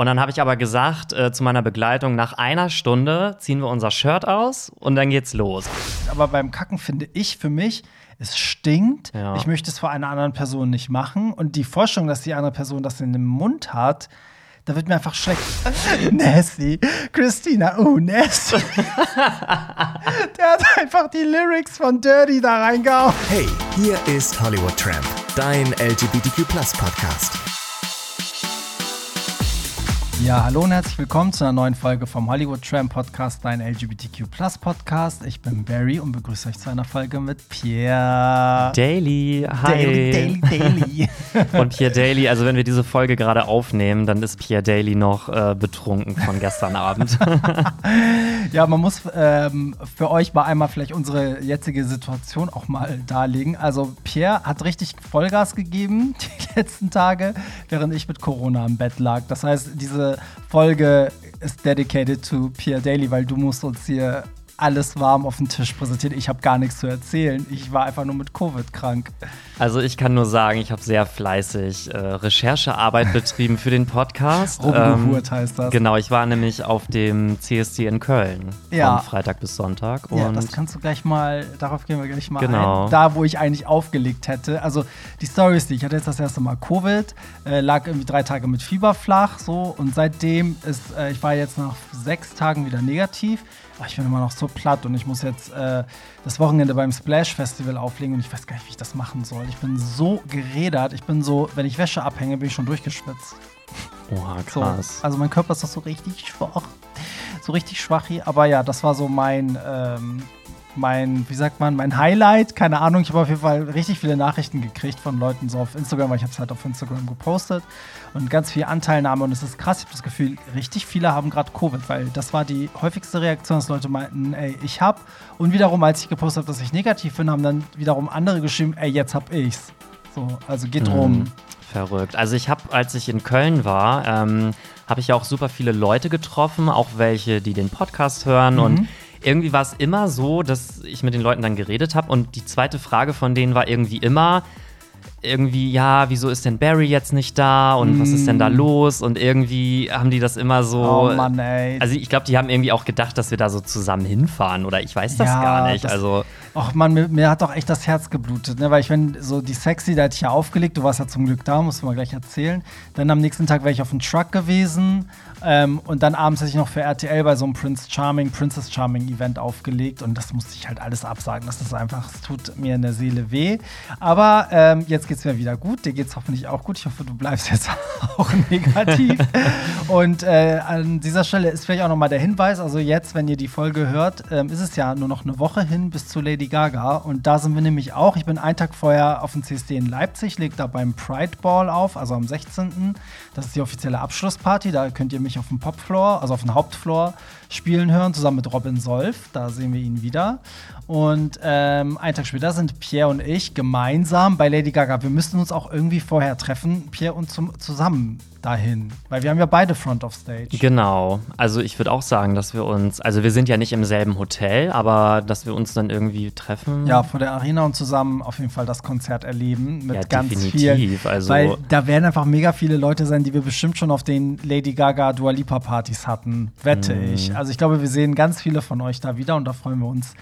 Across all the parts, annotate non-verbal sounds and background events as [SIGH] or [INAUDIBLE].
Und dann habe ich aber gesagt äh, zu meiner Begleitung, nach einer Stunde ziehen wir unser Shirt aus und dann geht's los. Aber beim Kacken finde ich für mich, es stinkt. Ja. Ich möchte es vor einer anderen Person nicht machen. Und die Vorstellung, dass die andere Person das in dem Mund hat, da wird mir einfach schlecht. [LAUGHS] Nasty. Christina, oh, nasty. [LAUGHS] Der hat einfach die Lyrics von Dirty da reingehauen. Hey, hier ist Hollywood Tramp, dein LGBTQ Podcast. Ja, hallo und herzlich willkommen zu einer neuen Folge vom Hollywood Tram Podcast, dein LGBTQ Podcast. Ich bin Barry und begrüße euch zu einer Folge mit Pierre. Daily, hi. Daily, Daily, Daily. [LAUGHS] Und Pierre Daly, also wenn wir diese Folge gerade aufnehmen, dann ist Pierre Daly noch äh, betrunken von gestern Abend. [LAUGHS] ja, man muss ähm, für euch mal einmal vielleicht unsere jetzige Situation auch mal darlegen. Also Pierre hat richtig Vollgas gegeben [LAUGHS] die letzten Tage, während ich mit Corona im Bett lag. Das heißt, diese Folge ist dedicated to Pierre Daly, weil du musst uns hier alles warm auf den Tisch präsentieren. Ich habe gar nichts zu erzählen. Ich war einfach nur mit Covid krank. Also ich kann nur sagen, ich habe sehr fleißig äh, Recherchearbeit [LAUGHS] betrieben für den Podcast. Rumgehurt ähm, heißt das. Genau, ich war nämlich auf dem CSD in Köln ja. von Freitag bis Sonntag. ja, das kannst du gleich mal, darauf gehen wir gleich mal genau. ein. Da, wo ich eigentlich aufgelegt hätte. Also die Story ist die, ich hatte jetzt das erste Mal Covid, äh, lag irgendwie drei Tage mit Fieber flach so und seitdem ist, äh, ich war jetzt nach sechs Tagen wieder negativ ich bin immer noch so platt und ich muss jetzt äh, das Wochenende beim Splash Festival auflegen und ich weiß gar nicht, wie ich das machen soll. Ich bin so gerädert. Ich bin so, wenn ich Wäsche abhänge, bin ich schon durchgeschwitzt. Oha, krass. So, also mein Körper ist doch so richtig schwach. So richtig schwach hier. Aber ja, das war so mein, ähm, mein, wie sagt man, mein Highlight. Keine Ahnung, ich habe auf jeden Fall richtig viele Nachrichten gekriegt von Leuten so auf Instagram, weil ich habe es halt auf Instagram gepostet und ganz viel Anteilnahme und es ist krass. Ich habe das Gefühl, richtig viele haben gerade Covid, weil das war die häufigste Reaktion, dass Leute meinten, ey, ich hab. Und wiederum, als ich gepostet habe, dass ich negativ bin, haben dann wiederum andere geschrieben, ey, jetzt hab ich's. So, also geht mhm. rum. Verrückt. Also ich habe, als ich in Köln war, ähm, habe ich ja auch super viele Leute getroffen, auch welche, die den Podcast hören mhm. und irgendwie war es immer so, dass ich mit den Leuten dann geredet habe und die zweite Frage von denen war irgendwie immer, irgendwie, ja, wieso ist denn Barry jetzt nicht da und mm. was ist denn da mm. los? Und irgendwie haben die das immer so. Oh Mann, ey. Also ich glaube, die haben irgendwie auch gedacht, dass wir da so zusammen hinfahren oder ich weiß das ja, gar nicht. Das, also. Ach man, mir, mir, hat doch echt das Herz geblutet, ne? Weil ich wenn so die Sexy, da hätte ich ja aufgelegt, du warst ja zum Glück da, musst du mal gleich erzählen. Dann am nächsten Tag wäre ich auf dem Truck gewesen ähm, und dann abends hätte ich noch für RTL bei so einem Prince Charming, Princess Charming Event aufgelegt und das musste ich halt alles absagen. Das ist einfach, es tut mir in der Seele weh. Aber ähm, jetzt es mir wieder gut. Dir geht es hoffentlich auch gut. Ich hoffe, du bleibst jetzt [LAUGHS] auch negativ. [LAUGHS] und äh, an dieser Stelle ist vielleicht auch noch mal der Hinweis: Also, jetzt, wenn ihr die Folge hört, ähm, ist es ja nur noch eine Woche hin bis zu Lady Gaga. Und da sind wir nämlich auch. Ich bin einen Tag vorher auf dem CSD in Leipzig, lege da beim Pride Ball auf, also am 16. Das ist die offizielle Abschlussparty. Da könnt ihr mich auf dem Popfloor, also auf dem Hauptfloor, spielen hören, zusammen mit Robin Solf. Da sehen wir ihn wieder. Und ähm, einen Tag später sind Pierre und ich gemeinsam bei Lady Gaga. Wir müssen uns auch irgendwie vorher treffen, Pierre und zum, zusammen dahin. Weil wir haben ja beide Front of Stage. Genau. Also ich würde auch sagen, dass wir uns, also wir sind ja nicht im selben Hotel, aber dass wir uns dann irgendwie treffen. Ja, vor der Arena und zusammen auf jeden Fall das Konzert erleben mit ja, ganz definitiv. viel. Also weil da werden einfach mega viele Leute sein, die wir bestimmt schon auf den Lady Gaga Dua Lipa Partys hatten, wette mm. ich. Also ich glaube, wir sehen ganz viele von euch da wieder und da freuen wir uns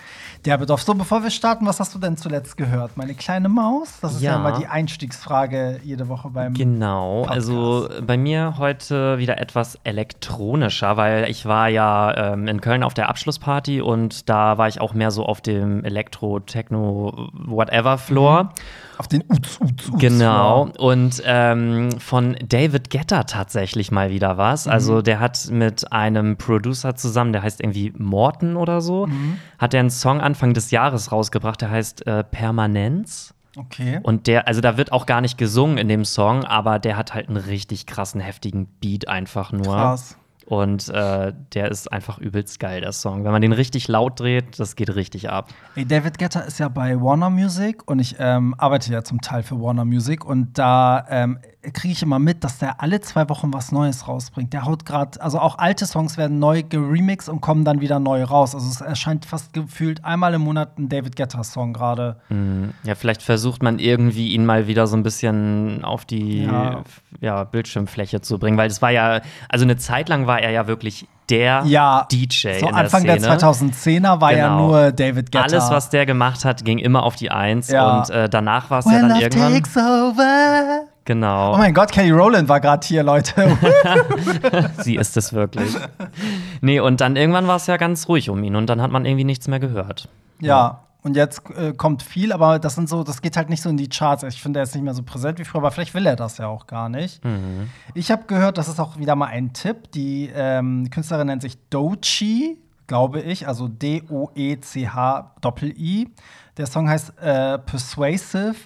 derbe drauf. So, bevor wir starten, was hast du denn zuletzt gehört? Meine kleine Maus? Das ist ja, ja immer die Einstiegsfrage jede Woche beim Genau, Podcast. also bei mir heute wieder etwas elektronischer, weil ich war ja ähm, in Köln auf der Abschlussparty und da war ich auch mehr so auf dem Elektro, Techno, whatever Floor. Mhm. Auf den Uts, Uts, Uts Genau. Und ähm, von David Getter tatsächlich mal wieder was. Mhm. Also der hat mit einem Producer zusammen, der heißt irgendwie Morton oder so, mhm. hat er einen Song Anfang des Jahres rausgebracht, der heißt äh, Permanenz. Okay. Und der, also da wird auch gar nicht gesungen in dem Song, aber der hat halt einen richtig krassen, heftigen Beat einfach nur. Krass. Und äh, der ist einfach übelst geil, der Song. Wenn man den richtig laut dreht, das geht richtig ab. Ey, David Guetta ist ja bei Warner Music und ich ähm, arbeite ja zum Teil für Warner Music und da ähm, kriege ich immer mit, dass der alle zwei Wochen was Neues rausbringt. Der haut gerade, also auch alte Songs werden neu geremixed und kommen dann wieder neu raus. Also es erscheint fast gefühlt einmal im Monat ein David Guetta-Song gerade. Mhm. Ja, vielleicht versucht man irgendwie ihn mal wieder so ein bisschen auf die Ja. ja. Bildschirmfläche zu bringen, weil es war ja, also eine Zeit lang war er ja wirklich der Ja, DJ So Anfang der der, Szene. 2010er war ja Genau. nur David Guetta. Alles, was der gemacht hat, ging immer auf die Eins Ja. und äh, danach war es ja dann irgendwann. takes over. Genau. Oh mein Gott, Kelly Rowland war gerade hier, Leute. [LAUGHS] Sie ist es wirklich. Nee, und dann irgendwann war es ja ganz ruhig um ihn und dann hat man irgendwie nichts mehr gehört. ja. Und jetzt äh, kommt viel, aber das sind so, das geht halt nicht so in die Charts. Ich finde, er ist nicht mehr so präsent wie früher, aber vielleicht will er das ja auch gar nicht. Mhm. Ich habe gehört, das ist auch wieder mal ein Tipp. Die ähm, Künstlerin nennt sich Dochi, glaube ich, also D-O-E-C-H-I. Der Song heißt äh, Persuasive.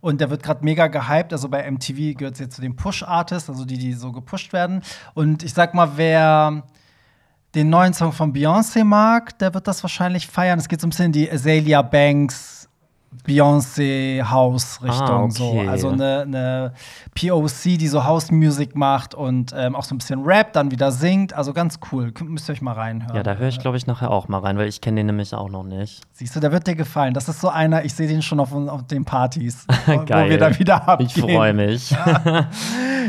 Und der wird gerade mega gehypt. Also bei MTV gehört sie jetzt zu den Push-Artists, also die, die so gepusht werden. Und ich sag mal, wer den neuen Song von Beyoncé mag, der wird das wahrscheinlich feiern. Es geht so ein bisschen in die Azalea Banks Beyoncé House Richtung Ah, okay. so. Also eine, eine POC, die so House Music macht und ähm, auch so ein bisschen Rap, dann wieder singt. Also ganz cool. Müsst ihr euch mal reinhören. Ja, da höre ich, glaube ich, nachher auch mal rein, weil ich kenne den nämlich auch noch nicht. Siehst du, der wird dir gefallen. Das ist so einer, ich sehe den schon auf, auf den Partys, [LAUGHS] wo Geil. wir dann wieder abgehen. Ich freue mich. [LAUGHS]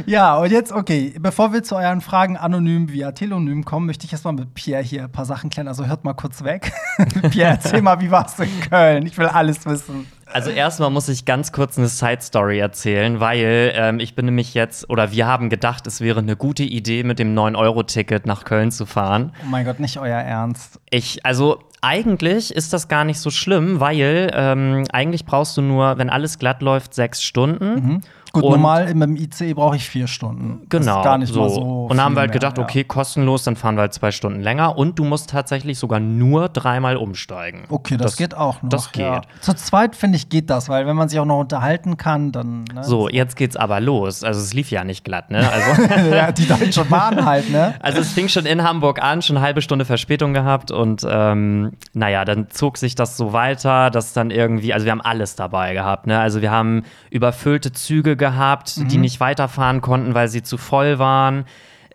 Ja, und jetzt, okay, bevor wir zu euren Fragen anonym via Telonym kommen, möchte ich erstmal mit Pierre hier ein paar Sachen klären. Also hört mal kurz weg. [LAUGHS] Pierre, erzähl mal, wie warst du in Köln? Ich will alles wissen. Also erstmal muss ich ganz kurz eine Side-Story erzählen, weil ähm, ich bin nämlich jetzt, oder wir haben gedacht, es wäre eine gute Idee, mit dem 9-Euro-Ticket nach Köln zu fahren. Oh mein Gott, nicht euer Ernst. Ich, also eigentlich ist das gar nicht so schlimm, weil ähm, eigentlich brauchst du nur, wenn alles glatt läuft, sechs Stunden. Gut, Und- normal im im ICE brauche ich vier Stunden. Das Genau. ist gar nicht so. mal so. und dann haben wir halt mehr, gedacht, ja. okay, kostenlos, dann fahren wir halt zwei Stunden länger und du musst tatsächlich sogar nur dreimal umsteigen. Okay, das, geht auch noch. Das geht. Ja. Zu zweit, finde ich, geht das, weil wenn man sich auch noch unterhalten kann, dann. Ne? So, jetzt geht's aber los. Also es lief ja nicht glatt, ne? Also, [LAUGHS] ja, die Deutsche Bahn halt, ne? [LAUGHS] also es fing schon in Hamburg an, schon eine halbe Stunde Verspätung gehabt und ähm, naja, dann zog sich das so weiter, dass dann irgendwie, also wir haben alles dabei gehabt, ne? Also wir haben überfüllte Züge gehabt, die nicht weiterfahren konnten, weil sie zu voll waren.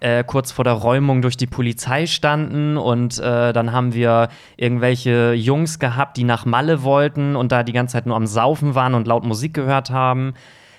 Äh, kurz vor der Räumung durch die Polizei standen und äh, dann haben wir irgendwelche Jungs gehabt, die nach Malle wollten und da die ganze Zeit nur am Saufen waren und laut Musik gehört haben.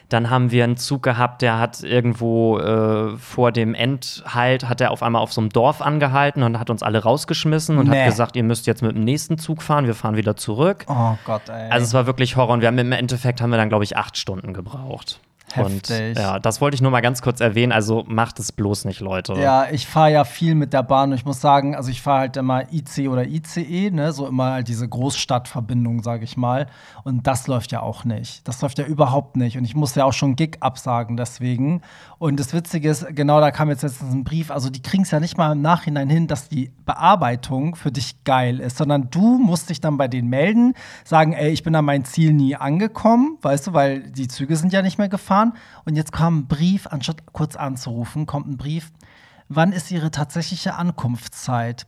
Dann haben wir einen Zug gehabt, der hat irgendwo äh, vor dem Endhalt, hat er auf einmal auf so einem Dorf angehalten und hat uns alle rausgeschmissen und Nee. hat gesagt, ihr müsst jetzt mit dem nächsten Zug fahren, wir fahren wieder zurück. Oh Gott, ey. Also es war wirklich Horror und wir haben im Endeffekt haben wir dann, glaube ich, acht Stunden gebraucht. Heftig. Und ja, das wollte ich nur mal ganz kurz erwähnen. Also macht es bloß nicht, Leute. Ja, ich fahre ja viel mit der Bahn und ich muss sagen, also ich fahre halt immer IC oder ICE, ne, so immer halt diese Großstadtverbindung, sage ich mal. Und das läuft ja auch nicht. Das läuft ja überhaupt nicht. Und ich musste ja auch schon Gig absagen deswegen. Und das Witzige ist, genau da kam jetzt letztens ein Brief, also die kriegen es ja nicht mal im Nachhinein hin, dass die Bearbeitung für dich geil ist, sondern du musst dich dann bei denen melden, sagen, ey, ich bin an mein Ziel nie angekommen, weißt du, weil die Züge sind ja nicht mehr gefahren. Und jetzt kam ein Brief, anstatt kurz anzurufen, kommt ein Brief, wann ist Ihre tatsächliche Ankunftszeit?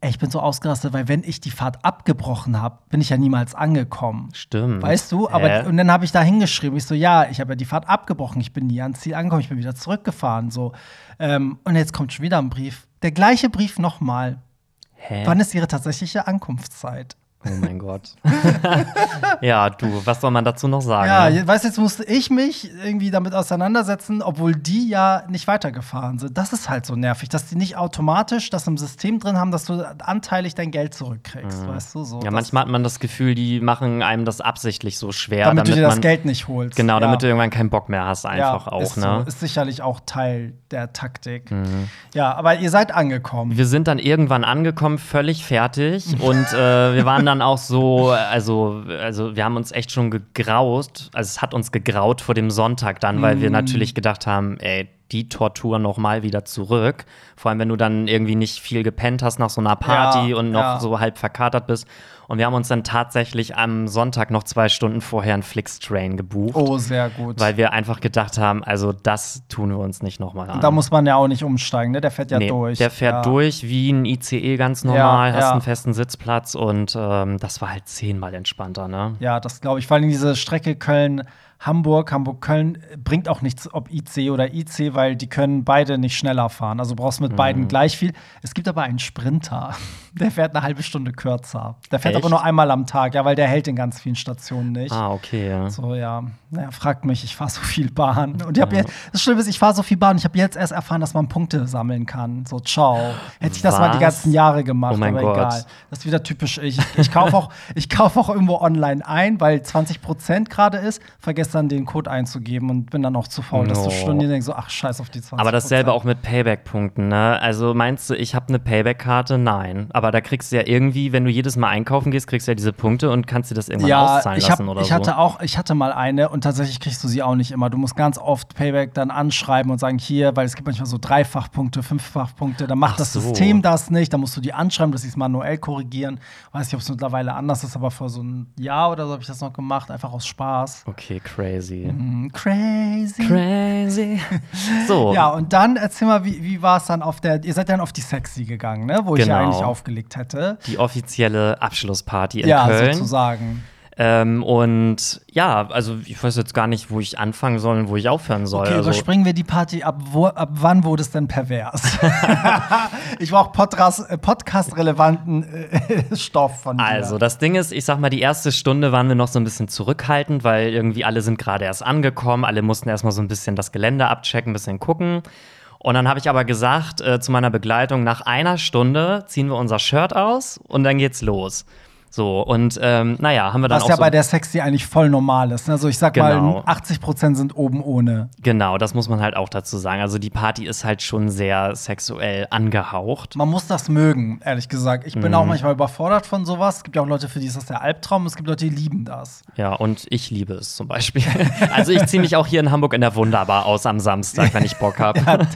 Ich bin so ausgerastet, weil wenn ich die Fahrt abgebrochen habe, bin ich ja niemals angekommen. Stimmt. Weißt du? Aber Hä? und dann habe ich da hingeschrieben, ich so, ja, ich habe ja die Fahrt abgebrochen, ich bin nie ans Ziel angekommen, ich bin wieder zurückgefahren. So. Ähm, und jetzt kommt schon wieder ein Brief. Der gleiche Brief nochmal. Hä? Wann ist Ihre tatsächliche Ankunftszeit? Oh mein Gott. [LAUGHS] ja, du, was soll man dazu noch sagen? Ja, ne? weißt du, jetzt musste ich mich irgendwie damit auseinandersetzen, obwohl die ja nicht weitergefahren sind. Das ist halt so nervig, dass die nicht automatisch das im System drin haben, dass du anteilig dein Geld zurückkriegst, weißt du? So, Mhm. Ja, manchmal hat man das Gefühl, die machen einem das absichtlich so schwer, damit, damit, du dir das man Geld nicht holst. genau, damit du ja. irgendwann keinen Bock mehr hast, einfach ja, auch, ist ne? So. Ist sicherlich auch Teil der Taktik. Mhm. Ja, aber ihr seid angekommen. Wir sind dann irgendwann angekommen, völlig fertig. [LAUGHS] und äh, wir waren dann auch so, also, also wir haben uns echt schon gegraut. Also es hat uns gegraut vor dem Sonntag dann, weil Mm. wir natürlich gedacht haben, ey, die Tortur noch mal wieder zurück. Vor allem, wenn du dann irgendwie nicht viel gepennt hast nach so einer Party Ja, und noch ja. so halb verkatert bist. Und wir haben uns dann tatsächlich am Sonntag noch zwei Stunden vorher einen Flix-Train gebucht. Oh, sehr gut. Weil wir einfach gedacht haben, also das tun wir uns nicht nochmal an. da muss man ja auch nicht umsteigen, ne? Der fährt ja Nee, durch. Der fährt ja. durch wie ein ICE ganz normal, Ja, hast ja. einen festen Sitzplatz und ähm, das war halt zehnmal entspannter, ne? Ja, das glaube ich. Vor allem diese Strecke Köln. Hamburg, Hamburg-Köln bringt auch nichts, ob IC oder IC, weil die können beide nicht schneller fahren. Also brauchst mit beiden Mhm. gleich viel. Es gibt aber einen Sprinter, [LAUGHS] der fährt eine halbe Stunde kürzer. Der fährt Echt? aber nur einmal am Tag, ja, weil der hält in ganz vielen Stationen nicht. Ah, okay. Ja. So, ja. Naja, fragt mich, ich fahre so viel Bahn. Und ich habe jetzt, das Schlimme ist, ich fahre so viel Bahn. Ich habe jetzt erst erfahren, dass man Punkte sammeln kann. So, ciao. Hätte ich das mal die Was? ganzen Jahre gemacht, Oh mein aber Gott. egal. Das ist wieder typisch ich. Ich kaufe auch, ich kauf auch irgendwo online ein, weil 20% gerade ist, vergesse dann den Code einzugeben und bin dann auch zu faul, das zu No. stornieren. Denke so, ach, scheiß auf die 20%. Aber dasselbe auch mit Payback-Punkten, ne? Also meinst du, ich habe eine Payback-Karte? Nein. Aber da kriegst du ja irgendwie, wenn du jedes Mal einkaufen gehst, kriegst du ja diese Punkte und kannst dir das irgendwann ja, auszahlen ich, hab, lassen oder ich so. hatte auch, ich hatte mal eine und tatsächlich kriegst du sie auch nicht immer. Du musst ganz oft Payback dann anschreiben und sagen, hier, weil es gibt manchmal so Dreifachpunkte, Fünffachpunkte, dann macht Ach das so. System das nicht, dann musst du die anschreiben, dass sie es manuell korrigieren. Weiß nicht, ob es mittlerweile anders ist, aber vor so einem Jahr oder so habe ich das noch gemacht, einfach aus Spaß. Okay, crazy. Mm, Crazy. Crazy. [LAUGHS] So. Ja, und dann erzähl mal, wie, wie war es dann auf der, ihr seid dann auf die Sexy gegangen, ne? Wo ich ja Genau. eigentlich aufgelegt hätte. Die offizielle Abschlussparty in ja, Köln. sozusagen. Ähm, und ja, also ich weiß jetzt gar nicht, wo ich anfangen soll und wo ich aufhören soll. Okay, also, überspringen wir die Party. Ab, wo, ab wann wurde es denn pervers? [LAUGHS] ich brauche äh, podcast-relevanten äh, [LAUGHS] Stoff von dir. Also, das Ding ist, ich sag mal, die erste Stunde waren wir noch so ein bisschen zurückhaltend, weil irgendwie alle sind gerade erst angekommen, alle mussten erstmal so ein bisschen das Gelände abchecken, ein bisschen gucken. Und dann habe ich aber gesagt äh, zu meiner Begleitung, nach einer Stunde ziehen wir unser Shirt aus und dann geht's los. So, und ähm, naja, haben wir dann Was auch ja so bei der Sexy eigentlich voll normal ist. ne? Also ich sag Genau. mal, 80% sind oben ohne. Genau, das muss man halt auch dazu sagen. Also die Party ist halt schon sehr sexuell angehaucht. Man muss das mögen, ehrlich gesagt. Ich bin Mhm. auch manchmal überfordert von sowas. Es gibt ja auch Leute, für die ist das der Albtraum. Es gibt Leute, die lieben das. Ja, und ich liebe es zum Beispiel. [LAUGHS] Also ich ziehe mich auch hier in Hamburg in der Wunderbar aus am Samstag, wenn ich Bock habe. [LAUGHS]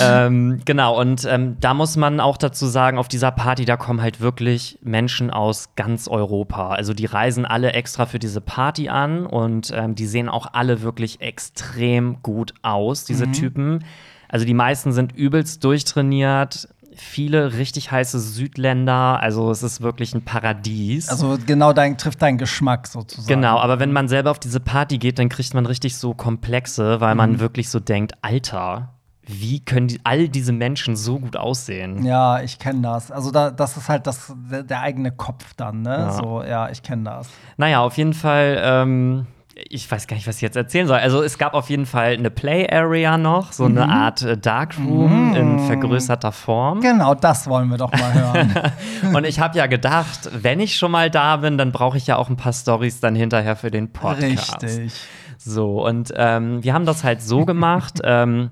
ähm, genau, und ähm, da muss man auch dazu sagen, auf dieser Party, da kommen halt wirklich Menschen aus ganz Europa. Also die reisen alle extra für diese Party an und ähm, die sehen auch alle wirklich extrem gut aus, diese Typen. Also die meisten sind übelst durchtrainiert. Viele richtig heiße Südländer, also es ist wirklich ein Paradies. Also genau dein, trifft deinen Geschmack sozusagen. Genau, aber wenn man selber auf diese Party geht, dann kriegt man richtig so Komplexe, weil Mhm. man wirklich so denkt, Alter, wie können die, all diese Menschen so gut aussehen? Ja, ich kenne das. Also da, das ist halt das, der, eigene Kopf dann, ne? Ja. So, ja, ich kenne das. Naja, auf jeden Fall, ähm, ich weiß gar nicht, was ich jetzt erzählen soll. Also es gab auf jeden Fall eine Play-Area noch, so Mhm. eine Art äh, Darkroom in vergrößerter Form. Genau, das wollen wir doch mal hören. [LAUGHS] Und ich habe ja gedacht, wenn ich schon mal da bin, dann brauche ich ja auch ein paar Stories dann hinterher für den Podcast. Richtig. So, und ähm, wir haben das halt so gemacht. [LAUGHS] ähm,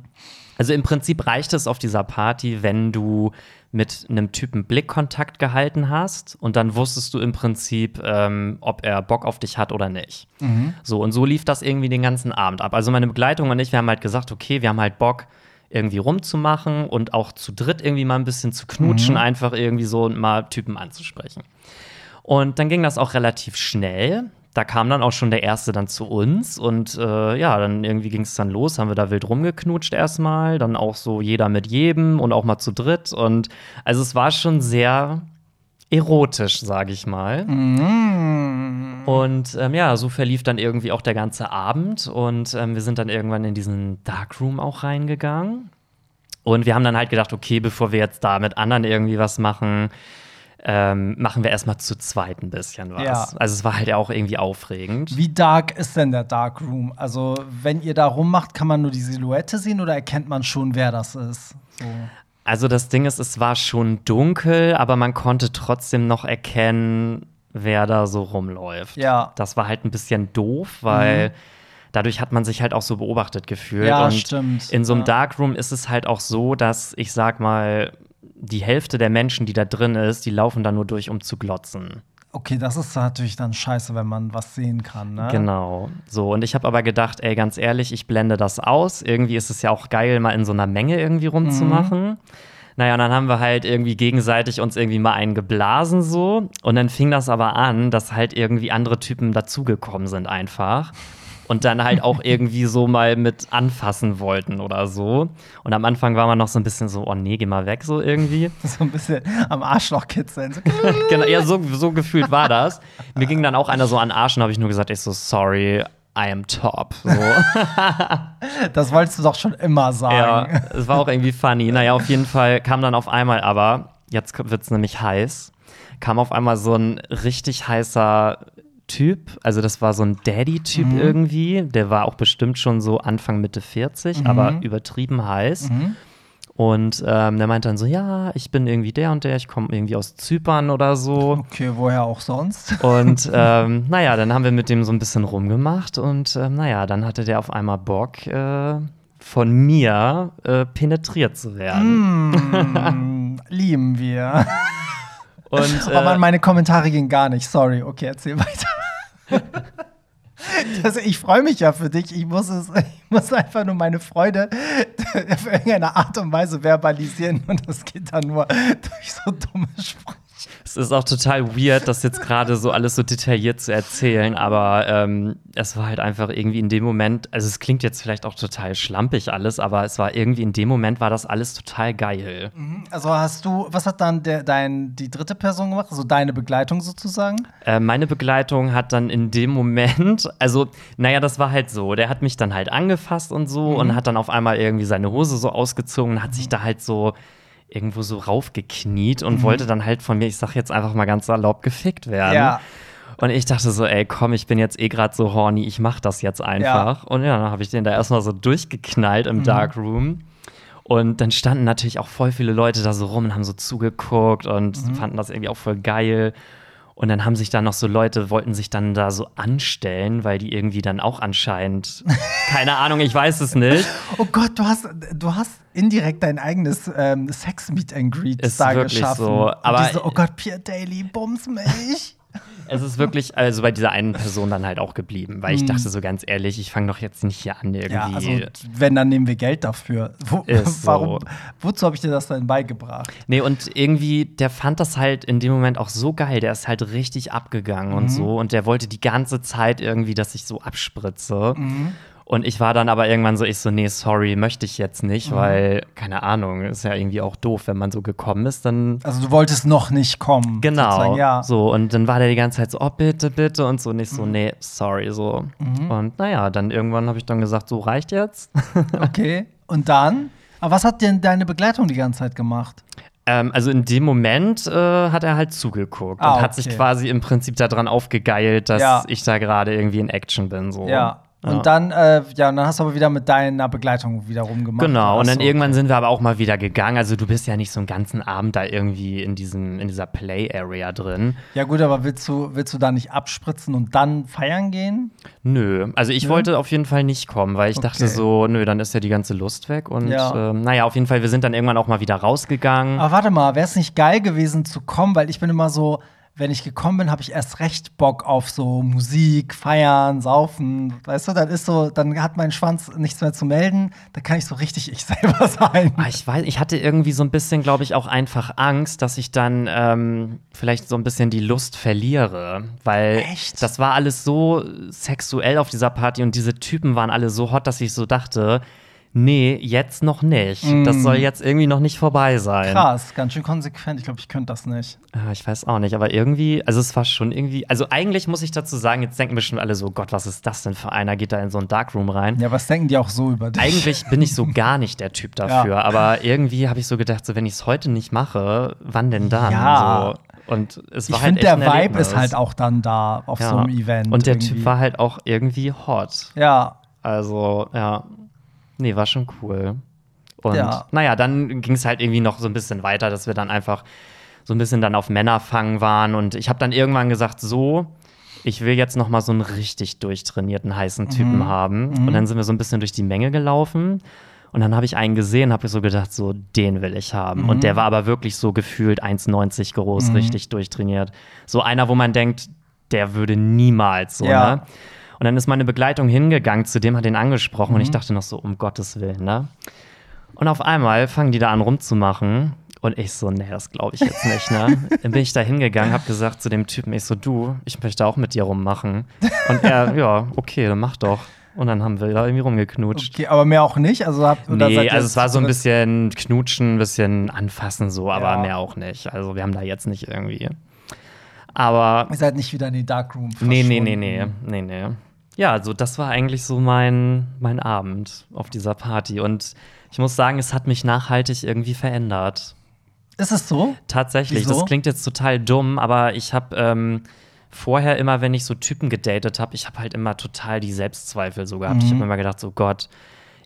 also im Prinzip reicht es auf dieser Party, wenn du mit einem Typen Blickkontakt gehalten hast und dann wusstest du im Prinzip, ähm, ob er Bock auf dich hat oder nicht. So, und so lief das irgendwie den ganzen Abend ab. Also meine Begleitung und ich, wir haben halt gesagt, okay, wir haben halt Bock, irgendwie rumzumachen und auch zu dritt irgendwie mal ein bisschen zu knutschen, einfach irgendwie so und mal Typen anzusprechen. Und dann ging das auch relativ schnell. Da kam dann auch schon der Erste dann zu uns und äh, ja, dann irgendwie ging es dann los, haben wir da wild rumgeknutscht erstmal, dann auch so jeder mit jedem und auch mal zu dritt und also es war schon sehr erotisch, sage ich mal. Mhm. Und ähm, ja, so verlief dann irgendwie auch der ganze Abend und ähm, wir sind dann irgendwann in diesen Darkroom auch reingegangen. Und wir haben dann halt gedacht, okay, bevor wir jetzt da mit anderen irgendwie was machen, ähm, machen wir erstmal zu zweit ein bisschen was. Ja. Also es war halt auch irgendwie aufregend. Wie dark ist denn der Dark Room? Also, wenn ihr da rummacht, kann man nur die Silhouette sehen oder erkennt man schon, wer das ist? So. Also das Ding ist, es war schon dunkel, aber man konnte trotzdem noch erkennen, wer da so rumläuft. Ja. Mhm. Das war halt ein bisschen doof, weil dadurch hat man sich halt auch so beobachtet gefühlt. Ja, und stimmt. in so einem Ja. Darkroom ist es halt auch so, dass ich sag mal, die Hälfte der Menschen, die da drin ist, die laufen da nur durch, um zu glotzen. Okay, das ist natürlich dann scheiße, wenn man was sehen kann, ne? Genau. So, und ich habe aber gedacht, ey, ganz ehrlich, ich blende das aus. Irgendwie ist es ja auch geil, mal in so einer Menge irgendwie rumzumachen. Naja, und dann haben wir halt irgendwie gegenseitig uns irgendwie mal einen geblasen so. Und dann fing das aber an, dass halt irgendwie andere Typen dazugekommen sind einfach. Und dann halt auch [LAUGHS] irgendwie so mal mit anfassen wollten oder so. Und am Anfang war man noch so ein bisschen so, oh nee, geh mal weg, so irgendwie. [LAUGHS] So ein bisschen am Arschloch kitzeln. So, [LAUGHS] genau, ja, so, so gefühlt war das. Mir ging dann auch einer so an den Arsch und habe ich nur gesagt, ich so, sorry, I am top. So. Das wolltest du doch schon immer sagen. ja, es war auch irgendwie funny. Naja, auf jeden Fall kam dann auf einmal aber, jetzt wird es nämlich heiß, kam auf einmal so ein richtig heißer Typ. Also, das war so ein Daddy-Typ Mhm. irgendwie. Der war auch bestimmt schon so Anfang, Mitte 40, Mhm. aber übertrieben heiß. Und ähm, der meinte dann so: Ja, ich bin irgendwie der und der, ich komme irgendwie aus Zypern oder so. Okay, woher auch sonst? Und [LAUGHS] ähm, naja, dann haben wir mit dem so ein bisschen rumgemacht und ähm, naja, dann hatte der auf einmal Bock, äh, von mir äh, penetriert zu werden. Mm, [LAUGHS] lieben wir. Und [LAUGHS] Oh Mann, äh, meine Kommentare gingen gar nicht. Sorry. Okay, erzähl weiter. [LAUGHS] Das, ich freue mich ja für dich. Ich muss, es, [LAUGHS] ich muss einfach nur meine Freude auf irgendeine Art und Weise verbalisieren. Und das geht dann nur durch so dumme Sprüche. Es ist auch total weird, das jetzt gerade so alles so detailliert zu erzählen, aber ähm, es war halt einfach irgendwie in dem Moment, also es klingt jetzt vielleicht auch total schlampig alles, aber es war irgendwie in dem Moment war das alles total geil. Also hast du, was hat dann der, dein, die dritte Person gemacht? Also deine Begleitung sozusagen? Äh, meine Begleitung hat dann in dem Moment, also, naja, das war halt so, der hat mich dann halt angefasst und so Mhm. und hat dann auf einmal irgendwie seine Hose so ausgezogen und hat sich da halt so irgendwo so raufgekniet Mhm. und wollte dann halt von mir, ich sag jetzt einfach mal ganz salopp, gefickt werden. Ja. Und ich dachte so, ey, komm, ich bin jetzt eh gerade so horny, ich mach das jetzt einfach. Und ja, dann habe ich den da erstmal so durchgeknallt Mhm. im Darkroom. Und dann standen natürlich auch voll viele Leute da so rum und haben so zugeguckt und Mhm. fanden das irgendwie auch voll geil. Und dann haben sich dann noch so Leute, wollten sich dann da so anstellen, weil die irgendwie dann auch anscheinend, [LAUGHS] keine Ahnung, ich weiß es nicht. Oh Gott, du hast, du hast indirekt dein eigenes ähm, Sex-Meet and Greet Ist da wirklich geschaffen. so, aber- die so, oh Gott, Pierre Daly, bums mich. Es ist wirklich, also bei dieser einen Person dann halt auch geblieben, weil ich dachte so ganz ehrlich, ich fange doch jetzt nicht hier an irgendwie. Ja, also wenn, dann nehmen wir Geld dafür. Wo, Ist so. warum, wozu habe ich dir das denn beigebracht? Nee, und irgendwie, der fand das halt in dem Moment auch so geil. Der ist halt richtig abgegangen Mhm. und so. Und der wollte die ganze Zeit irgendwie, dass ich so abspritze. Mhm. Und ich war dann aber irgendwann so, ich so, nee, sorry, möchte ich jetzt nicht, Mhm. weil, keine Ahnung, ist ja irgendwie auch doof, wenn man so gekommen ist, dann. Also du wolltest noch nicht kommen. Genau. Ja. So, und dann war der die ganze Zeit so, oh, bitte, bitte. Und so, nicht Mhm. so, nee, sorry, so. Und naja, dann irgendwann habe ich dann gesagt, so reicht jetzt. [LAUGHS] Okay. Und dann? Aber was hat denn deine Begleitung die ganze Zeit gemacht? Ähm, also in dem Moment äh, hat er halt zugeguckt Ah, und hat sich okay. quasi im Prinzip daran aufgegeilt, dass Ja. ich da gerade irgendwie in Action bin. So. Ja. Und dann, äh, ja, und dann hast du aber wieder mit deiner Begleitung wieder rumgemacht. Genau, und dann Achso, irgendwann sind wir aber auch mal wieder gegangen. Also du bist ja nicht so einen ganzen Abend da irgendwie in, diesem, in dieser Play-Area drin. Ja, gut, aber willst du, willst du da nicht abspritzen und dann feiern gehen? Nö, also ich Nö? wollte auf jeden Fall nicht kommen, weil ich Okay. dachte so, nö, dann ist ja die ganze Lust weg. Und Ja. ähm, naja, auf jeden Fall, wir sind dann irgendwann auch mal wieder rausgegangen. Aber warte mal, wäre es nicht geil gewesen zu kommen, weil ich bin immer so, wenn ich gekommen bin, habe ich erst recht Bock auf so Musik, feiern, saufen. Weißt du, dann ist so, dann hat mein Schwanz nichts mehr zu melden, da kann ich so richtig ich [LAUGHS] selber sein. Ah, ich weiß, ich hatte irgendwie so ein bisschen, glaube ich, auch einfach Angst, dass ich dann ähm, vielleicht so ein bisschen die Lust verliere. Weil Echt? das war alles so sexuell auf dieser Party und diese Typen waren alle so hot, dass ich so dachte, nee, jetzt noch nicht. Das soll jetzt irgendwie noch nicht vorbei sein. Mm. Krass, ganz schön konsequent. Ich glaube, ich könnte das nicht. Ah, ich weiß auch nicht, aber irgendwie, also es war schon irgendwie, also eigentlich muss ich dazu sagen, jetzt denken bestimmt alle so, Gott, was ist das denn für einer, geht da in so ein Darkroom rein. Ja, was denken die auch so über dich? Eigentlich bin ich so [LAUGHS] gar nicht der Typ dafür, aber irgendwie habe ich so gedacht, so wenn ich es heute nicht mache, wann denn dann? Ja. So. Und es ich war halt finde, der Vibe Erlebnis. ist halt auch dann da auf Ja. so einem Event. Und der irgendwie. Typ war halt auch irgendwie hot. Ja, Also, ja. Nee, war schon cool. Und Ja. naja, dann ging es halt irgendwie noch so ein bisschen weiter, dass wir dann einfach so ein bisschen dann auf Männerfang waren. Und ich habe dann irgendwann gesagt, so, ich will jetzt noch mal so einen richtig durchtrainierten, heißen Typen Mhm. haben. Und dann sind wir so ein bisschen durch die Menge gelaufen. Und dann habe ich einen gesehen, habe so gedacht, so, den will ich haben. Mhm. Und der war aber wirklich so gefühlt 1,90 groß, richtig durchtrainiert. So einer, wo man denkt, der würde niemals so, Ja. ne? Und dann ist meine Begleitung hingegangen, zu dem hat ihn angesprochen und Mhm. ich dachte noch so, um Gottes Willen, ne? Und auf einmal fangen die da an rumzumachen und ich so, nee, das glaube ich jetzt nicht, ne? Dann bin ich da hingegangen, hab gesagt zu dem Typen, ich so, du, ich möchte auch mit dir rummachen. Und er, [LAUGHS] ja, okay, dann mach doch. Und dann haben wir da irgendwie rumgeknutscht. okay, aber mehr auch nicht. Also, habt, Nee, also es war so ein bisschen knutschen, ein bisschen anfassen so, aber Ja. mehr auch nicht. Also wir haben da jetzt nicht irgendwie. Aber Ihr seid nicht wieder in die Darkroom. nee, nee, nee, verschwunden. nee, nee, nee. ja, also das war eigentlich so mein, mein Abend auf dieser Party. Und ich muss sagen, es hat mich nachhaltig irgendwie verändert. Ist es so? Tatsächlich. Wieso? Das klingt jetzt total dumm, aber ich habe ähm, vorher immer, wenn ich so Typen gedatet habe, ich habe halt immer total die Selbstzweifel so gehabt. Ich Mhm. habe immer gedacht, so Gott,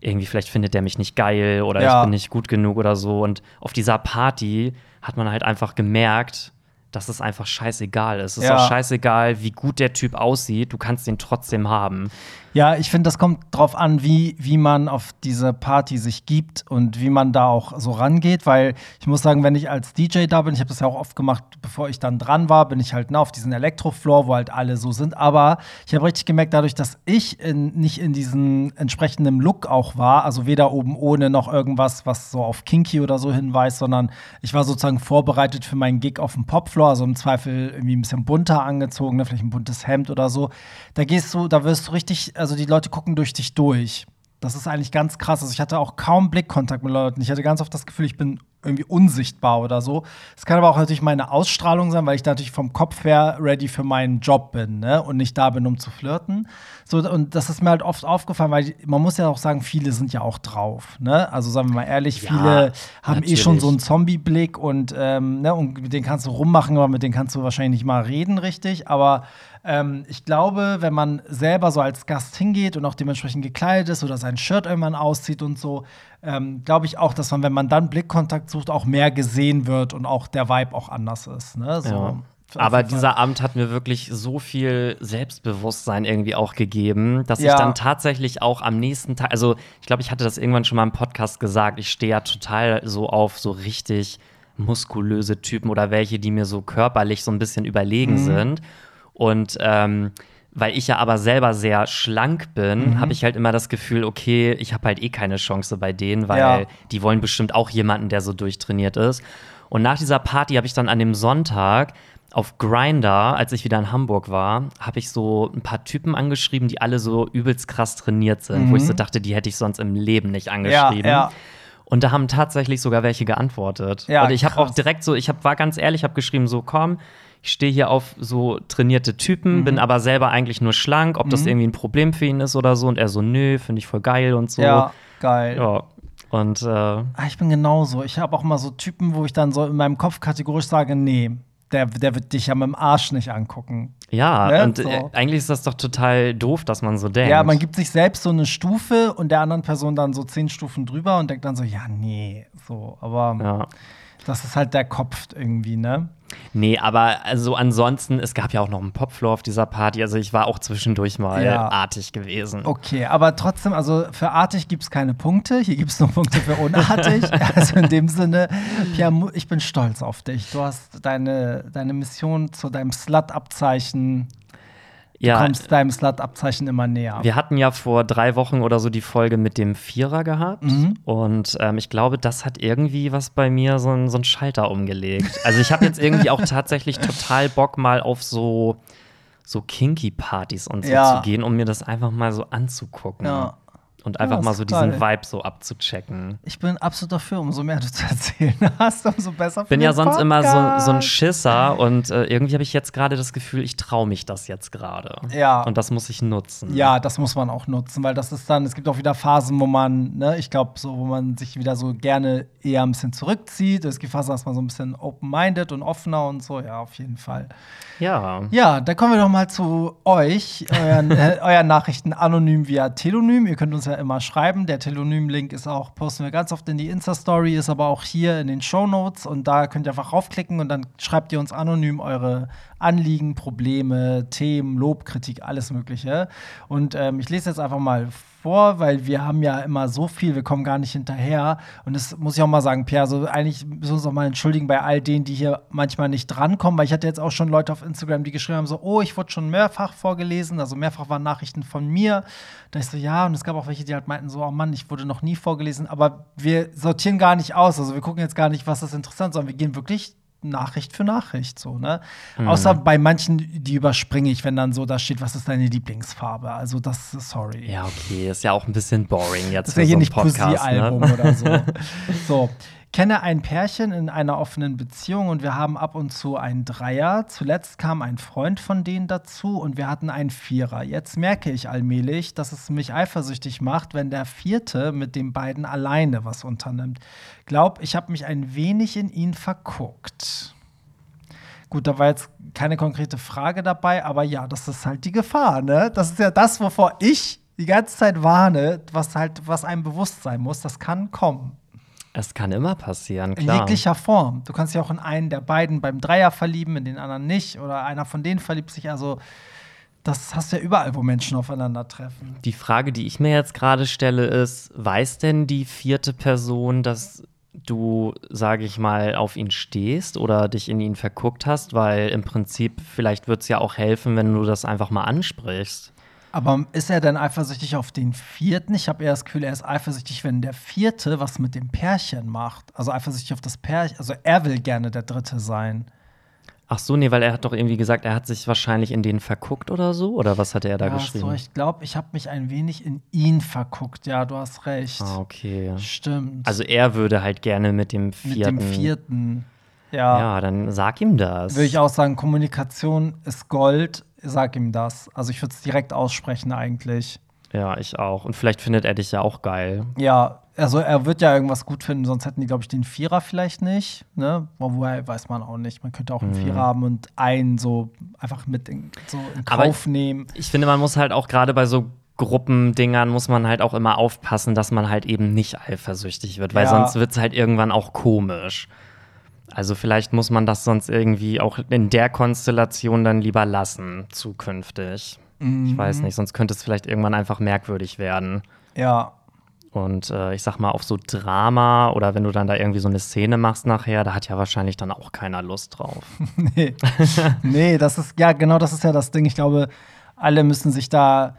irgendwie vielleicht findet der mich nicht geil oder Ja. ich bin nicht gut genug oder so. Und auf dieser Party hat man halt einfach gemerkt, dass es einfach scheißegal ist. Es ist Ja. auch scheißegal, wie gut der Typ aussieht, du kannst den trotzdem haben. Ja, ich finde, das kommt drauf an, wie, wie man auf diese Party sich gibt und wie man da auch so rangeht, weil ich muss sagen, wenn ich als DJ da bin, ich habe das ja auch oft gemacht, bevor ich dann dran war, bin ich halt ne, auf diesen Elektrofloor, wo halt alle so sind, aber ich habe richtig gemerkt, dadurch, dass ich in, nicht in diesem entsprechenden Look auch war, also weder oben ohne noch irgendwas, was so auf Kinky oder so hinweist, sondern ich war sozusagen vorbereitet für meinen Gig auf dem Popfloor, also im Zweifel irgendwie ein bisschen bunter angezogen, ne, vielleicht ein buntes Hemd oder so. Da gehst du, da wirst du richtig, also die Leute gucken durch dich durch. Das ist eigentlich ganz krass. Also ich hatte auch kaum Blickkontakt mit Leuten. Ich hatte ganz oft das Gefühl, ich bin irgendwie unsichtbar oder so. Es kann aber auch natürlich meine Ausstrahlung sein, weil ich da natürlich vom Kopf her ready für meinen Job bin ne? und nicht da bin, um zu flirten. So, und das ist mir halt oft aufgefallen, weil man muss ja auch sagen, viele sind ja auch drauf. Ne? Also sagen wir mal ehrlich, Ja, viele haben eh schon natürlich. so einen Zombie-Blick und, ähm, ne? und mit denen kannst du rummachen, aber mit denen kannst du wahrscheinlich nicht mal reden richtig. Aber ähm, ich glaube, wenn man selber so als Gast hingeht und auch dementsprechend gekleidet ist oder sein Shirt irgendwann auszieht und so, ähm, glaube ich auch, dass man, wenn man dann Blickkontakt sucht, auch mehr gesehen wird und auch der Vibe auch anders ist. Ne? So, Ja. Aber dieser Abend hat mir wirklich so viel Selbstbewusstsein irgendwie auch gegeben, dass Ja. ich dann tatsächlich auch am nächsten Tag, also ich glaube, ich hatte das irgendwann schon mal im Podcast gesagt, ich stehe ja total so auf so richtig muskulöse Typen oder welche, die mir so körperlich so ein bisschen überlegen Mhm. sind. Und ähm, weil ich ja aber selber sehr schlank bin, Mhm. habe ich halt immer das Gefühl, okay, ich habe halt eh keine Chance bei denen, weil Ja. die wollen bestimmt auch jemanden, der so durchtrainiert ist. Und nach dieser Party habe ich dann an dem Sonntag auf Grinder, als ich wieder in Hamburg war, habe ich so ein paar Typen angeschrieben, die alle so übelst krass trainiert sind, wo ich so dachte, die hätte ich sonst im Leben nicht angeschrieben. Mhm. ja. Und da haben tatsächlich sogar welche geantwortet. Ja, und ich habe auch direkt so, ich hab, war ganz ehrlich, habe geschrieben, so komm, ich stehe hier auf so trainierte Mhm. Typen, bin aber selber eigentlich nur schlank, ob das irgendwie ein Problem für ihn ist oder so. Und er so, nö, finde ich voll geil und so. Ja, geil. Ja. Und äh, Ah, ich bin genauso. Ich habe auch mal so Typen, wo ich dann so in meinem Kopf kategorisch sage, nee, der, der wird dich ja mit dem Arsch nicht angucken. ja, Ne, und so. äh, eigentlich ist das doch total doof, dass man so denkt. Ja, man gibt sich selbst so eine Stufe und der anderen Person dann so zehn Stufen drüber und denkt dann so, ja, nee, so. Aber Ja. das ist halt der Kopf irgendwie, ne? Nee, aber also ansonsten, es gab ja auch noch einen Popfloor auf dieser Party. Also ich war auch zwischendurch mal Ja. artig gewesen. Okay, aber trotzdem, also für artig gibt es keine Punkte. Hier gibt es nur Punkte für unartig. [LAUGHS] also in dem Sinne, Pierre, ich bin stolz auf dich. Du hast deine, deine Mission zu deinem Slut-Abzeichen, ja, kommst deinem Slut-Abzeichen immer näher. Wir hatten ja vor drei Wochen oder so die Folge mit dem Vierer gehabt. Mhm. Und ähm, ich glaube, das hat irgendwie was bei mir so einen so einen Schalter umgelegt. Also ich habe jetzt irgendwie auch tatsächlich total Bock, mal auf so, so Kinky-Partys und so Ja. zu gehen, um mir das einfach mal so anzugucken. Ja. Und einfach Ja, mal so diesen. Vibe so abzuchecken. Ich bin absolut dafür, umso mehr du zu erzählen [LAUGHS] hast, umso besser für bin ja sonst immer so, so ein Podcast. Schisser und äh, irgendwie habe ich jetzt gerade das Gefühl, ich traue mich das jetzt gerade. Ja. Und das muss ich nutzen. Ja, das muss man auch nutzen, weil das ist dann, es gibt auch wieder Phasen, wo man, ne, ich glaube, so, wo man sich wieder so gerne eher ein bisschen zurückzieht. Es gibt Phasen, dass man so ein bisschen open-minded und offener und so, ja, auf jeden Fall. Ja. Ja, dann kommen wir doch mal zu euch, euren, [LAUGHS] äh, euren Nachrichten anonym via Telonym. Ihr könnt uns ja immer schreiben. Der Telonym-Link ist auch, posten wir ganz oft in die Insta-Story, ist aber auch hier in den Show Notes und da könnt ihr einfach raufklicken und dann schreibt ihr uns anonym eure Anliegen, Probleme, Themen, Lob, Kritik, alles Mögliche. Und ähm, ich lese jetzt einfach mal vor, weil wir haben ja immer so viel, wir kommen gar nicht hinterher. Und das muss ich auch mal sagen, Pierre, so eigentlich müssen wir uns auch mal entschuldigen bei all denen, die hier manchmal nicht drankommen, weil ich hatte jetzt auch schon Leute auf Instagram, die geschrieben haben, so, oh, ich wurde schon mehrfach vorgelesen, also mehrfach waren Nachrichten von mir. Da ich so, ja, und es gab auch welche, die halt meinten so, oh Mann, ich wurde noch nie vorgelesen, aber wir sortieren gar nicht aus, also wir gucken jetzt gar nicht, was ist interessant, sondern wir gehen wirklich Nachricht für Nachricht, so, ne? Außer bei manchen, die überspringe ich, wenn dann so da steht, was ist deine Lieblingsfarbe? Also, das, sorry. Ja, okay, ist ja auch ein bisschen boring jetzt Das ist ja hier für nicht so einen Podcast. Poesie-Album Ne? oder so. [LAUGHS] so, Kenne ein Pärchen in einer offenen Beziehung und wir haben ab und zu einen Dreier. Zuletzt kam ein Freund von denen dazu und wir hatten einen Vierer. Jetzt merke ich allmählich, dass es mich eifersüchtig macht, wenn der Vierte mit den beiden alleine was unternimmt. Glaub, ich habe mich ein wenig in ihn verguckt. Gut, da war jetzt keine konkrete Frage dabei, aber ja, das ist halt die Gefahr, ne? Das ist ja das, wovor ich die ganze Zeit warne, was halt, was einem bewusst sein muss. Das kann kommen. Es kann immer passieren, In klar. jeglicher Form. Du kannst dich auch in einen der beiden beim Dreier verlieben, in den anderen nicht. Oder einer von denen verliebt sich. Also, das hast du ja überall, wo Menschen aufeinandertreffen. Die Frage, die ich mir jetzt gerade stelle, ist: Weiß denn die vierte Person, dass du, sage ich mal, auf ihn stehst oder dich in ihn verguckt hast? Weil im Prinzip, vielleicht wird es ja auch helfen, wenn du das einfach mal ansprichst. Aber ist er denn eifersüchtig auf den vierten? Ich habe eher das Gefühl, er ist eifersüchtig, wenn der vierte was mit dem Pärchen macht. Also eifersüchtig auf das Pärchen. Also er will gerne der dritte sein. Ach so, nee, weil er hat doch irgendwie gesagt, er hat sich wahrscheinlich in den verguckt oder so? Oder was hatte er da Ja, geschrieben? so, ich glaube, ich habe mich ein wenig in ihn verguckt. Ja, du hast recht. ah, okay. Stimmt. Also er würde halt gerne mit dem mit vierten. dem vierten. Ja. Ja, dann sag ihm das. Würde ich auch sagen, Kommunikation ist Gold. Sag ihm das. Also ich würde es direkt aussprechen eigentlich. Ja, ich auch. Und vielleicht findet er dich ja auch geil. Ja, also er wird ja irgendwas gut finden, sonst hätten die, glaube ich, den Vierer vielleicht nicht. Ne? Wobei weiß man auch nicht. Man könnte auch einen Vierer haben und einen so einfach mit in, so in Aber- Kauf nehmen. Ich finde, man muss halt auch gerade bei so Gruppendingern muss man halt auch immer aufpassen, dass man halt eben nicht eifersüchtig wird, weil Ja. sonst wird es halt irgendwann auch komisch. Also vielleicht muss man das sonst irgendwie auch in der Konstellation dann lieber lassen, zukünftig. Ich Mhm. weiß nicht, sonst könnte es vielleicht irgendwann einfach merkwürdig werden. Ja. Und äh, ich sag mal, auf so Drama oder wenn du dann da irgendwie so eine Szene machst nachher, da hat ja wahrscheinlich dann auch keiner Lust drauf. [LAUGHS] Nee. nee, das ist, ja, genau das ist ja das Ding. Ich glaube, alle müssen sich da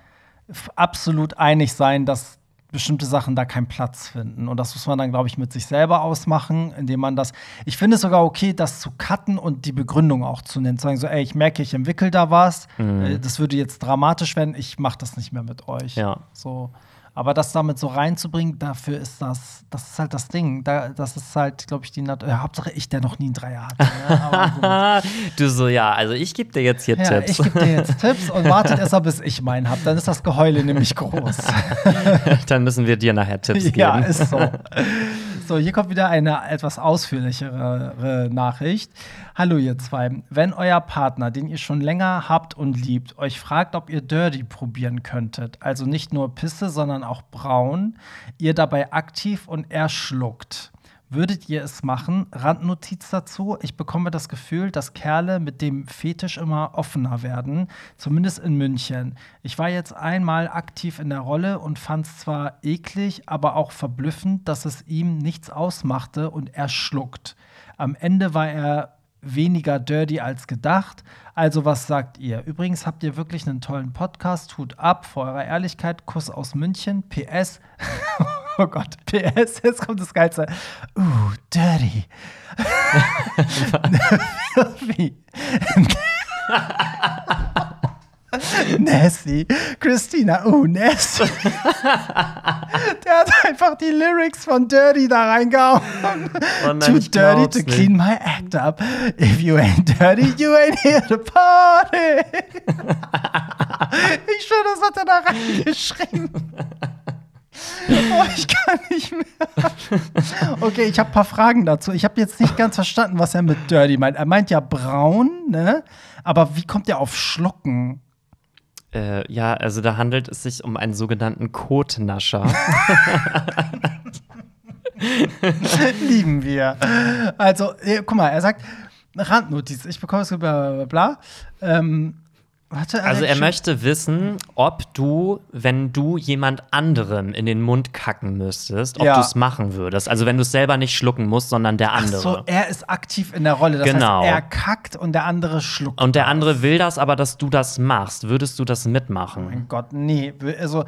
absolut einig sein, dass bestimmte Sachen da keinen Platz finden. Und das muss man dann, glaube ich, mit sich selber ausmachen, indem man das. Ich finde es sogar okay, das zu cutten und die Begründung auch zu nennen. Zu sagen so, ey, ich merke, ich entwickle da was. Äh, Das würde jetzt dramatisch werden. Ich mache das nicht mehr mit euch. Ja. So. Aber das damit so reinzubringen, dafür ist das, das ist halt das Ding. Da, das ist halt, glaube ich, die Nat ja, Hauptsache ich, der noch nie einen Dreier hatte. Ne? Aber [LAUGHS] gut. du so, ja, also ich gebe dir jetzt hier Ja, Tipps. ich gebe dir jetzt [LAUGHS] Tipps und wartet erst bis ich meinen habe. Dann ist das Geheule nämlich groß. [LAUGHS] dann müssen wir dir nachher Tipps geben. ja, ist so. So, hier kommt wieder eine etwas ausführlichere Nachricht. Hallo ihr zwei. Wenn euer Partner, den ihr schon länger habt und liebt, euch fragt, ob ihr Dirty probieren könntet, also nicht nur Pisse, sondern auch Braun, ihr dabei aktiv und er schluckt. Würdet ihr es machen? Randnotiz dazu. Ich bekomme das Gefühl, dass Kerle mit dem Fetisch immer offener werden, zumindest in München. Ich war jetzt einmal aktiv in der Rolle und fand es zwar eklig, aber auch verblüffend, dass es ihm nichts ausmachte und er schluckt. Am Ende war er weniger dirty als gedacht. Also was sagt ihr? Übrigens habt ihr wirklich einen tollen Podcast. Hut ab vor eurer Ehrlichkeit. Kuss aus München. PS. [LAUGHS] oh Gott. PS. Jetzt kommt das Geilste. Uh, dirty. [LAUGHS] [LAUGHS] Wie? Nasty. Christina, oh, nasty. [LAUGHS] Der hat einfach die Lyrics von Dirty da reingehauen. Oh nein, Too dirty to nicht. clean my act up. If you ain't dirty, you ain't here to party. [LAUGHS] ich schwöre, das hat er da reingeschrieben. Oh, ich kann nicht mehr. Okay, ich habe ein paar Fragen dazu. Ich habe jetzt nicht ganz verstanden, was er mit Dirty meint. Er meint ja braun, ne? Aber wie kommt er auf Schlucken? Äh, ja, also da handelt es sich um einen sogenannten Kotnascher. [LAUGHS] Lieben wir. Also, äh, guck mal, er sagt, Randnotiz, ich bekomme es bla bla. Ähm, warte, Also er möchte wissen, ob du, wenn du jemand anderem in den Mund kacken müsstest, ob Ja. du es machen würdest. Also wenn du es selber nicht schlucken musst, sondern der Ach andere. so, er ist aktiv in der Rolle. Das Genau. heißt, er kackt und der andere schluckt. Und der andere will das, aber dass du das machst. Würdest du das Oh mitmachen? mein Gott, nee. Also,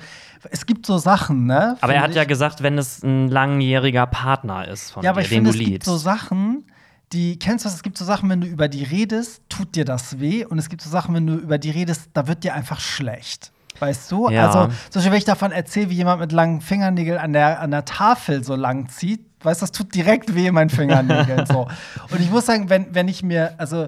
es gibt so Sachen, ne? Aber er hat ja gesagt, wenn es ein langjähriger Partner ist von Ja, aber dir, ich den finde, du es gibt liebst. so Sachen, die, kennst du das? Es gibt so Sachen, wenn du über die redest, tut dir das weh. Und es gibt so Sachen, wenn du über die redest, da wird dir einfach schlecht. Weißt du? Ja. Also, zum Beispiel, wenn ich davon erzähle, wie jemand mit langen Fingernägeln an der, an der Tafel so lang zieht, weißt, das tut direkt weh in meinen Fingernägeln. so. Und ich muss sagen, wenn, wenn ich mir, also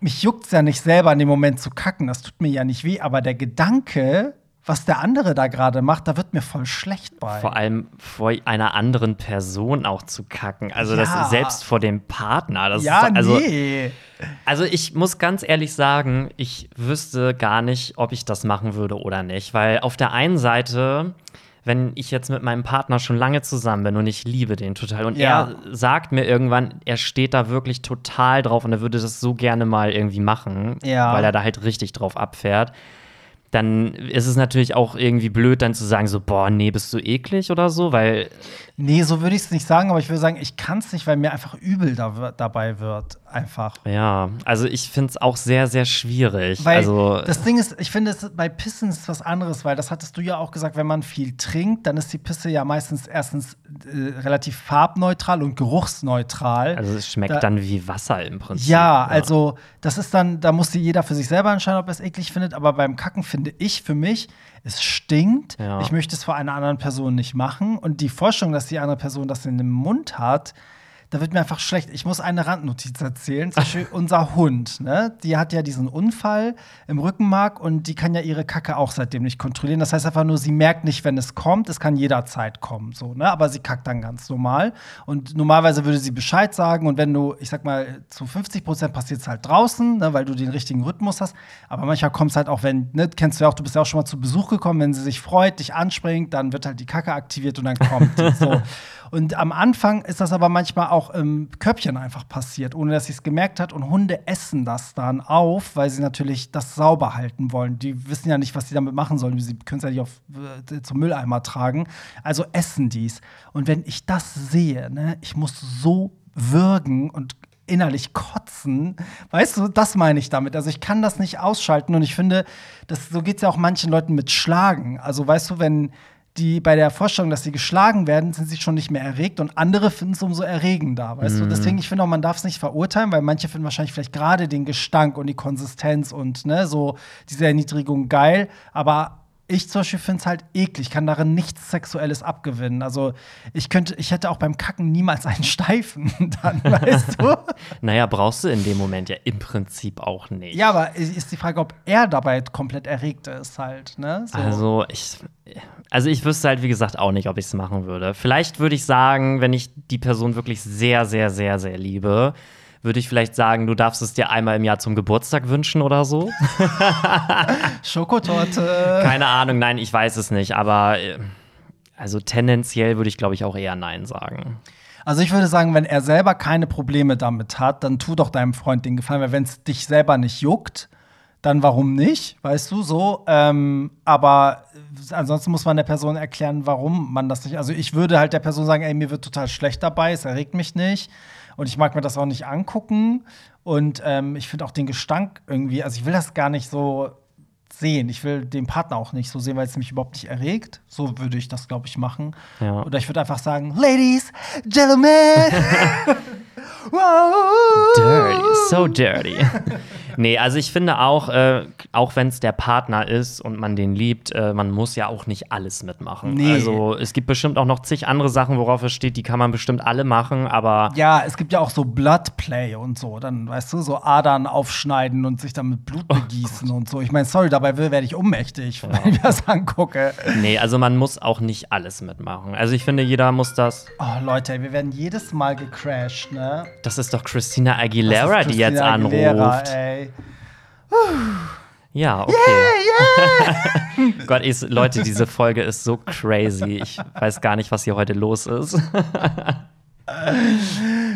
mich juckt es ja nicht selber in dem Moment zu kacken, das tut mir ja nicht weh, aber der Gedanke, was der andere da gerade macht, da wird mir voll schlecht bei. Vor allem vor einer anderen Person auch zu kacken. Also Ja. das selbst vor dem Partner. Das ja, ist, also, nee. also ich muss ganz ehrlich sagen, ich wüsste gar nicht, ob ich das machen würde oder nicht. Weil auf der einen Seite, wenn ich jetzt mit meinem Partner schon lange zusammen bin und ich liebe den total und Ja. er sagt mir irgendwann, er steht da wirklich total drauf und er würde das so gerne mal irgendwie machen, Ja. weil er da halt richtig drauf abfährt. Dann ist es natürlich auch irgendwie blöd, dann zu sagen, so, boah, nee, bist du eklig oder so, weil Nee, so würde ich es nicht sagen, aber ich würde sagen, ich kann es nicht, weil mir einfach übel da, dabei wird. Einfach. Ja, also ich finde es auch sehr, sehr schwierig. Weil also, das Ding ist, ich finde, es, bei Pissen ist was anderes, weil das hattest du ja auch gesagt, wenn man viel trinkt, dann ist die Pisse ja meistens erstens äh, relativ farbneutral und geruchsneutral. also es schmeckt da- dann wie Wasser im Prinzip. ja, also das ist dann, da muss jeder für sich selber entscheiden, ob er es eklig findet, aber beim Kacken finde ich für mich, es stinkt. Ja. Ich möchte es vor einer anderen Person nicht machen. Und die Vorstellung, dass die andere Person das in dem Mund hat, da wird mir einfach schlecht. Ich muss eine Randnotiz erzählen. Zum Beispiel unser Hund, ne? Die hat ja diesen Unfall im Rückenmark und die kann ja ihre Kacke auch seitdem nicht kontrollieren. Das heißt einfach nur, sie merkt nicht, wenn es kommt. Es kann jederzeit kommen, so, ne? Aber sie kackt dann ganz normal. Und normalerweise würde sie Bescheid sagen. Und wenn du, ich sag mal, zu 50 Prozent passiert es halt draußen, ne? weil du den richtigen Rhythmus hast. Aber manchmal kommt es halt auch, wenn, ne? Kennst du ja auch, du bist ja auch schon mal zu Besuch gekommen, wenn sie sich freut, dich anspringt, dann wird halt die Kacke aktiviert und dann kommt die. So. [LAUGHS] Und am Anfang ist das aber manchmal auch im Köpfchen einfach passiert, ohne dass sie es gemerkt hat. Und Hunde essen das dann auf, weil sie natürlich das sauber halten wollen. Die wissen ja nicht, was sie damit machen sollen. Sie können es ja nicht auf, äh, zum Mülleimer tragen. Also essen dies. Und wenn ich das sehe, ne, ich muss so würgen und innerlich kotzen. Weißt du, das meine ich damit. Also ich kann das nicht ausschalten und ich finde, das, so geht es ja auch manchen Leuten mit Schlagen. Also weißt du, wenn die bei der Vorstellung, dass sie geschlagen werden, sind sie schon nicht mehr erregt und andere finden es umso erregender, weißt du? Deswegen, ich finde auch, man darf es nicht verurteilen, weil manche finden wahrscheinlich vielleicht gerade den Gestank und die Konsistenz und ne, so diese Erniedrigung geil, aber ich zum Beispiel finde es halt eklig, kann darin nichts Sexuelles abgewinnen. Also ich könnte, ich hätte auch beim Kacken niemals einen Steifen [LAUGHS] dann, weißt du? [LAUGHS] Naja, brauchst du in dem Moment ja im Prinzip auch nicht. Ja, aber ist die Frage, ob er dabei komplett erregt ist halt, ne? So. Also ich, also ich wüsste halt, wie gesagt, auch nicht, ob ich es machen würde. Vielleicht würde ich sagen, wenn ich die Person wirklich sehr, sehr, sehr, sehr liebe, würde ich vielleicht sagen, du darfst es dir einmal im Jahr zum Geburtstag wünschen oder so. [LAUGHS] Schokotorte. Keine Ahnung, nein, ich weiß es nicht, aber äh, also tendenziell würde ich, glaube ich, auch eher Nein sagen. Also ich würde sagen, wenn er selber keine Probleme damit hat, dann tu doch deinem Freund den Gefallen, weil wenn es dich selber nicht juckt, dann warum nicht, weißt du, so. Ähm, aber ansonsten muss man der Person erklären, warum man das nicht. Also ich würde halt der Person sagen, ey, mir wird total schlecht dabei, es erregt mich nicht und ich mag mir das auch nicht angucken und ähm, ich finde auch den Gestank irgendwie, also ich will das gar nicht so sehen. Ich will den Partner auch nicht so sehen, weil es mich überhaupt nicht erregt. So würde ich das, glaube ich, machen. Ja. Oder ich würde einfach sagen, Ladies, Gentlemen. [LAUGHS] [LAUGHS] wow. Dirty, so dirty. [LAUGHS] nee, also ich finde auch, äh, auch wenn es der Partner ist und man den liebt, äh, man muss ja auch nicht alles mitmachen. Nee. Also es gibt bestimmt auch noch zig andere Sachen, worauf es steht, die kann man bestimmt alle machen, aber Ja, es gibt ja auch so Bloodplay und so. Dann, weißt du, so Adern aufschneiden und sich dann mit Blut begießen und so. Ich meine, sorry, dabei werde ich ohnmächtig, wenn ich mir das angucke. nee, also man muss auch nicht alles mitmachen. Also ich finde, jeder muss das. Oh, Leute, wir werden jedes Mal gecrashed, ne? Das ist doch Christina Aguilera, ist die jetzt Christina Aguilera, anruft. ey. Ja, okay. [LAUGHS] Gott, ich, Leute, diese Folge ist so crazy. Ich weiß gar nicht, was hier heute los ist. [LAUGHS]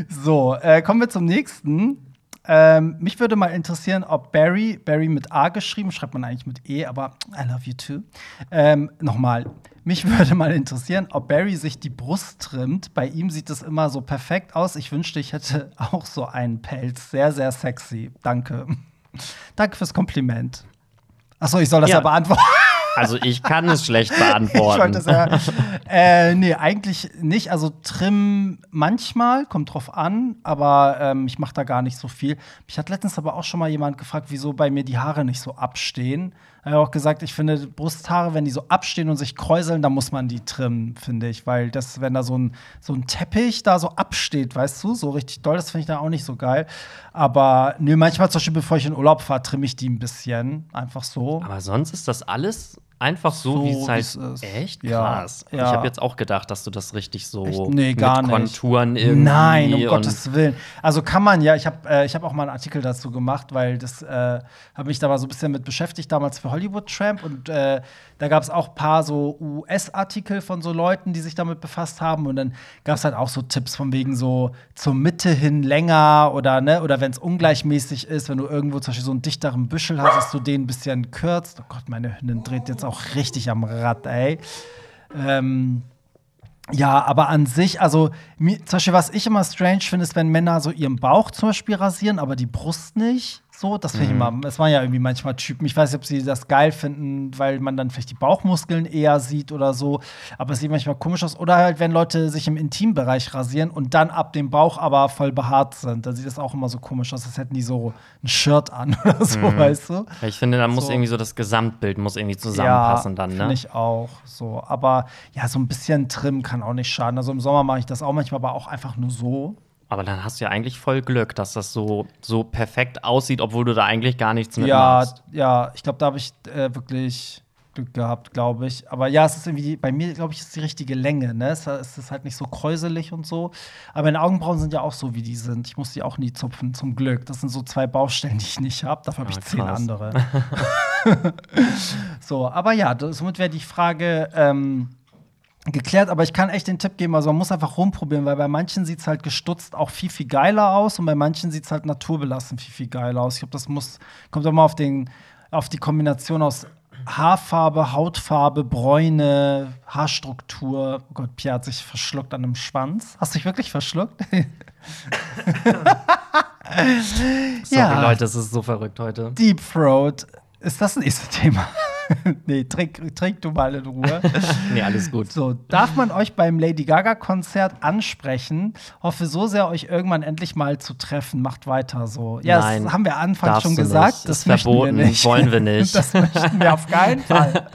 So, äh, kommen wir zum nächsten. Ähm, mich würde mal interessieren, ob Barry, Barry mit A geschrieben, schreibt man eigentlich mit E, aber I love you too. Ähm, Nochmal, mich würde mal interessieren, ob Barry sich die Brust trimmt. Bei ihm sieht es immer so perfekt aus. Ich wünschte, ich hätte [LAUGHS] auch so einen Pelz. Sehr, sehr sexy. Danke. Danke fürs Kompliment. Achso, ich soll das ja, Ja. beantworten. [LAUGHS] Also ich kann es schlecht Ich beantworten. das ja. äh, nee, eigentlich nicht. Also Trim manchmal, kommt drauf an, aber ähm, ich mache da gar nicht so viel. Mich hat letztens aber auch schon mal jemand gefragt, wieso bei mir die Haare nicht so abstehen. Er hat auch gesagt, ich finde Brusthaare, wenn die so abstehen und sich kräuseln, dann muss man die trimmen, finde ich. Weil das, wenn da so ein, so ein Teppich da so absteht, weißt du, so richtig doll, das finde ich dann auch nicht so geil. Aber nö, manchmal zum Beispiel, bevor ich in Urlaub fahre, trimme ich die ein bisschen. Einfach so. Aber sonst ist das alles einfach so, So, wie es halt ist. echt Ja, krass. ja. Ich habe jetzt auch gedacht, dass du das richtig so Echt? Nee, gar mit nicht. Konturen irgendwie Nein, um Gottes Willen. Also kann man ja, ich habe äh, ich hab auch mal einen Artikel dazu gemacht, weil das äh, habe mich da mal so ein bisschen mit beschäftigt, damals für Hollywood Tramp. Und äh, da gab es auch ein paar so US-Artikel von so Leuten, die sich damit befasst haben. Und dann gab es halt auch so Tipps von wegen so zur Mitte hin länger oder ne, oder wenn es ungleichmäßig ist, wenn du irgendwo zum Beispiel so einen dichteren Büschel hast, dass du den ein bisschen kürzt. Oh Gott, meine Hündin dreht jetzt auch richtig am Rad, ey. Ähm, ja, aber an sich, also mir, zum Beispiel, was ich immer strange finde, ist, wenn Männer so ihren Bauch zum Beispiel rasieren, aber die Brust nicht. So, das finde ich immer, es waren ja irgendwie manchmal Typen. Ich weiß nicht, ob sie das geil finden, weil man dann vielleicht die Bauchmuskeln eher sieht oder so. Aber es sieht manchmal komisch aus. Oder halt, wenn Leute sich im Intimbereich rasieren und dann ab dem Bauch aber voll behaart sind. Da sieht das auch immer so komisch aus, als hätten die so ein Shirt an [LAUGHS] oder so, weißt du? ich finde, da muss So. irgendwie so das Gesamtbild muss irgendwie zusammenpassen dann, Finde ne? ich auch so. Aber ja, so ein bisschen Trim kann auch nicht schaden. Also im Sommer mache ich das auch manchmal, aber auch einfach nur so. Aber dann hast du ja eigentlich voll Glück, dass das so, so perfekt aussieht, obwohl du da eigentlich gar nichts mit Ja, machst. ja, ich glaube, da habe ich äh, wirklich Glück gehabt, glaube ich. Aber ja, es ist irgendwie, bei mir, glaube ich, ist die richtige Länge, ne? Es, es ist halt nicht so kräuselig und so. Aber meine Augenbrauen sind ja auch so, wie die sind. Ich muss die auch nie zupfen, zum Glück. Das sind so zwei Baustellen, die ich nicht habe. Dafür habe Ah, ich zehn krass. andere. [LAUGHS] [LAUGHS] so, aber ja, somit wäre die Frage ähm, geklärt, aber ich kann echt den Tipp geben, also man muss einfach rumprobieren, weil bei manchen sieht es halt gestutzt auch viel, viel geiler aus und bei manchen sieht es halt naturbelassen viel, viel geiler aus. Ich glaube, das muss, kommt auch mal auf, den, auf die Kombination aus Haarfarbe, Hautfarbe, Bräune, Haarstruktur. Oh Gott, Pierre hat sich verschluckt an einem Schwanz. Hast du dich wirklich verschluckt? [LAUGHS] Sorry, Leute, es ist so verrückt heute. Deep Throat. Ist das das nächste Thema? [LAUGHS] nee, trink, trink du mal in Ruhe. [LAUGHS] Nee, alles gut. So, darf man euch beim Lady Gaga-Konzert ansprechen? Hoffe so sehr, euch irgendwann endlich mal zu treffen. Macht weiter so. Ja, Nein, das haben wir anfangs schon gesagt. Das Ist verboten, wir nicht. wollen wir nicht. [LAUGHS] Das möchten wir auf keinen Fall.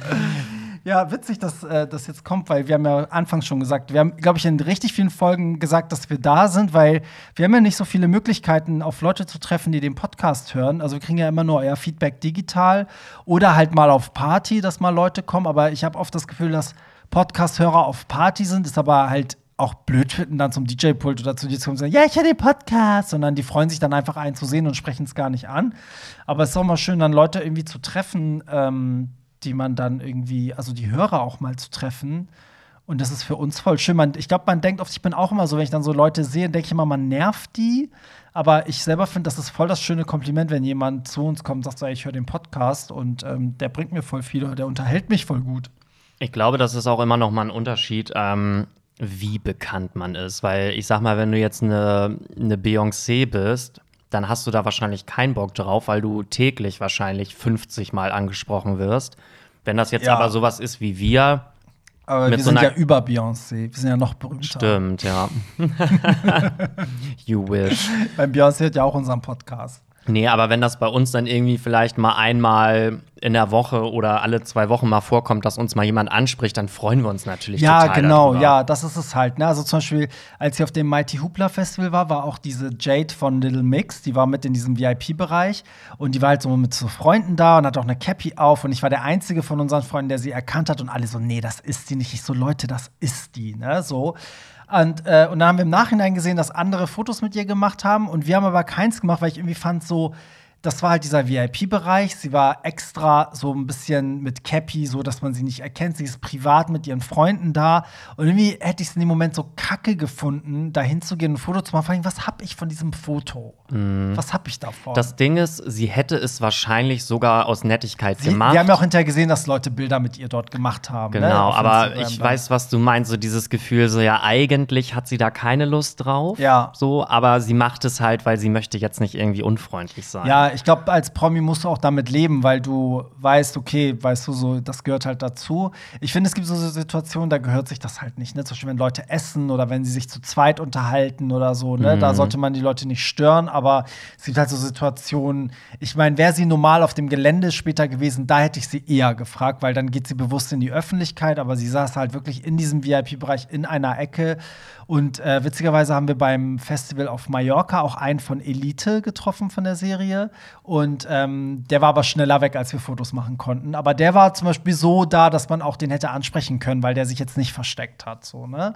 Ja, witzig, dass äh, das jetzt kommt, weil wir haben ja anfangs schon gesagt, wir haben, glaube ich, in richtig vielen Folgen gesagt, dass wir da sind, weil wir haben ja nicht so viele Möglichkeiten, auf Leute zu treffen, die den Podcast hören. Also wir kriegen ja immer nur euer Feedback digital oder halt mal auf Party, dass mal Leute kommen. Aber ich habe oft das Gefühl, dass Podcast-Hörer auf Party sind, ist aber halt auch blöd finden, dann zum DJ-Pult oder zu dir zu kommen und sagen, ja, ich höre den Podcast, sondern die freuen sich dann einfach einen zu sehen und sprechen es gar nicht an. Aber es ist auch mal schön, dann Leute irgendwie zu treffen, ähm, die man dann irgendwie, also die Hörer auch mal zu treffen. Und das ist für uns voll schön. Man, ich glaube, man denkt oft, ich bin auch immer so, wenn ich dann so Leute sehe, denke ich immer, man nervt die. Aber ich selber finde, das ist voll das schöne Kompliment, wenn jemand zu uns kommt und sagt, so, ich höre den Podcast und ähm, der bringt mir voll viel oder der unterhält mich voll gut. Ich glaube, das ist auch immer noch mal ein Unterschied, ähm, wie bekannt man ist. Weil ich sag mal, wenn du jetzt eine, eine Beyoncé bist, dann hast du da wahrscheinlich keinen Bock drauf, weil du täglich wahrscheinlich 50 Mal angesprochen wirst. Wenn das jetzt Ja. aber sowas ist wie wir, Aber wir so sind ja über Beyoncé. Wir sind ja noch berühmter. stimmt, ja. [LAUGHS] you wish. Beim Beyoncé hört ja auch unseren Podcast. Nee, aber wenn das bei uns dann irgendwie vielleicht mal einmal in der Woche oder alle zwei Wochen mal vorkommt, dass uns mal jemand anspricht, dann freuen wir uns natürlich Ja, total genau, darüber. ja, das ist es halt. Ne? Also zum Beispiel, als ich auf dem Mighty Hoopla Festival war, war auch diese Jade von Little Mix, die war mit in diesem VIP-Bereich und die war halt so mit so Freunden da und hat auch eine Cappy auf und ich war der einzige von unseren Freunden, der sie erkannt hat und alle so, nee, das ist die nicht. Ich so, Leute, das ist die, ne, so. Und, äh, und dann haben wir im Nachhinein gesehen, dass andere Fotos mit ihr gemacht haben. Und wir haben aber keins gemacht, weil ich irgendwie fand so, das war halt dieser VIP-Bereich. Sie war extra so ein bisschen mit Cappy, so dass man sie nicht erkennt. Sie ist privat mit ihren Freunden da. Und irgendwie hätte ich es in dem Moment so kacke gefunden, da hinzugehen und ein Foto zu machen. Vor allem, was hab ich von diesem Foto? Was hab ich davon? Mhm. Das Ding ist, sie hätte es wahrscheinlich sogar aus Nettigkeit Sie, gemacht. wir haben ja auch hinterher gesehen, dass Leute Bilder mit ihr dort gemacht haben. ne, Genau, auf aber ich weiß, was du meinst, so dieses Gefühl, so ja, eigentlich hat sie da keine Lust drauf. Ja. So, aber sie macht es halt, weil sie möchte jetzt nicht irgendwie unfreundlich sein. Ja, ich glaube, als Promi musst du auch damit leben, weil du weißt, okay, weißt du, so, das gehört halt dazu. Ich finde, es gibt so Situationen, da gehört sich das halt nicht. Ne? Zum Beispiel, wenn Leute essen oder wenn sie sich zu zweit unterhalten oder so, ne? Mhm. Da sollte man die Leute nicht stören, aber es gibt halt so Situationen, ich meine, wäre sie normal auf dem Gelände später gewesen, da hätte ich sie eher gefragt, weil dann geht sie bewusst in die Öffentlichkeit, aber sie saß halt wirklich in diesem VIP-Bereich in einer Ecke. Und äh, witzigerweise haben wir beim Festival auf Mallorca auch einen von Elite getroffen von der Serie. Und ähm, der war aber schneller weg, als wir Fotos machen konnten. Aber der war zum Beispiel so da, dass man auch den hätte ansprechen können, weil der sich jetzt nicht versteckt hat. So, ne?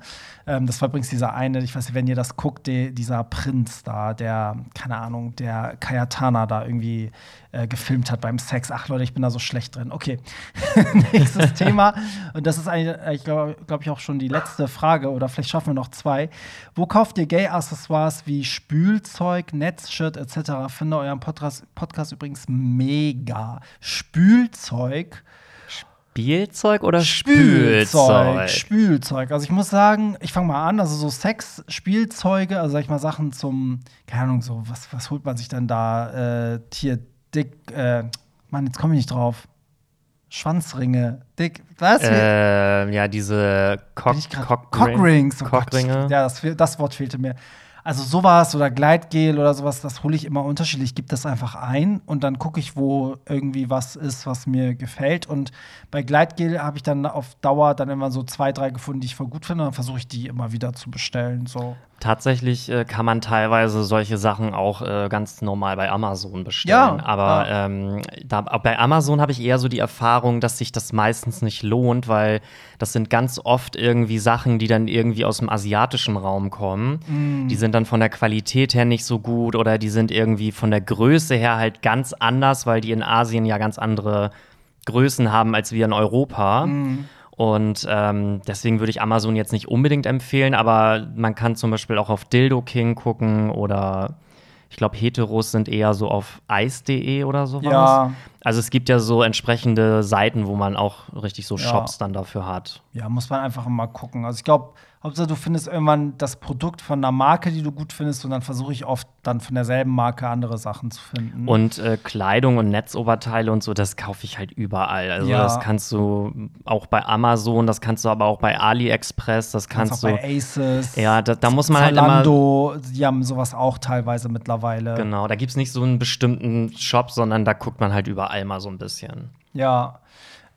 ähm, das war übrigens dieser eine, ich weiß nicht, wenn ihr das guckt, die, dieser Prinz da, der, keine Ahnung, der Kayatana da irgendwie äh, gefilmt hat beim Sex. Ach Leute, ich bin da so schlecht drin. Okay, [LAUGHS] nächstes [LAUGHS] Thema. Und das ist eigentlich, ich glaube glaub ich, auch schon die letzte Frage. Oder vielleicht schaffen wir noch zwei. Wo kauft ihr Gay-Accessoires wie Spülzeug, Netzshirt etc.? Finde euren Podcast, Podcast übrigens mega. Spülzeug. Spielzeug oder Spülzeug. Spülzeug? Spülzeug. Also ich muss sagen, ich fange mal an, also so Sex, Spielzeuge, also sag ich mal Sachen zum, keine Ahnung, so, was, was holt man sich denn da? Äh, hier, dick, äh, Mann, jetzt komme ich nicht drauf. Schwanzringe, dick, was? Ähm, ja, diese Cock, Cock Cockrings. Oh. Cockringe. Ja, das, das Wort fehlte mir. Also sowas oder Gleitgel oder sowas, das hole ich immer unterschiedlich. Ich gebe das einfach ein und dann gucke ich, wo irgendwie was ist, was mir gefällt. Und bei Gleitgel habe ich dann auf Dauer dann immer so zwei, drei gefunden, die ich voll gut finde. Und dann versuche ich die immer wieder zu bestellen. So. Tatsächlich äh, kann man teilweise solche Sachen auch äh, ganz normal bei Amazon bestellen. Ja, Aber ja. ähm, da, bei Amazon habe ich eher so die Erfahrung, dass sich das meistens nicht lohnt, weil das sind ganz oft irgendwie Sachen, die dann irgendwie aus dem asiatischen Raum kommen. Mm. Die sind dann von der Qualität her nicht so gut oder die sind irgendwie von der Größe her halt ganz anders, weil die in Asien ja ganz andere Größen haben als wir in Europa. Und ähm, deswegen würde ich Amazon jetzt nicht unbedingt empfehlen, aber man kann zum Beispiel auch auf Dildo King gucken oder ich glaube, Heteros sind eher so auf ice.de oder sowas. Ja. Also es gibt ja so entsprechende Seiten, wo man auch richtig so Ja. Shops dann dafür hat. Ja, muss man einfach mal gucken. Also ich glaube, Hauptsache du findest irgendwann das Produkt von einer Marke, die du gut findest, und dann versuche ich oft dann von derselben Marke andere Sachen zu finden. Und äh, Kleidung und Netzoberteile und so, das kaufe ich halt überall. Also Ja. das kannst du auch bei Amazon, das kannst du aber auch bei AliExpress, das Kannst kannst auch du. bei Aces. Ja, da, da muss man halt immer. Zalando, die haben sowas auch teilweise mittlerweile. Genau, da gibt es nicht so einen bestimmten Shop, sondern da guckt man halt überall mal so ein bisschen. Ja.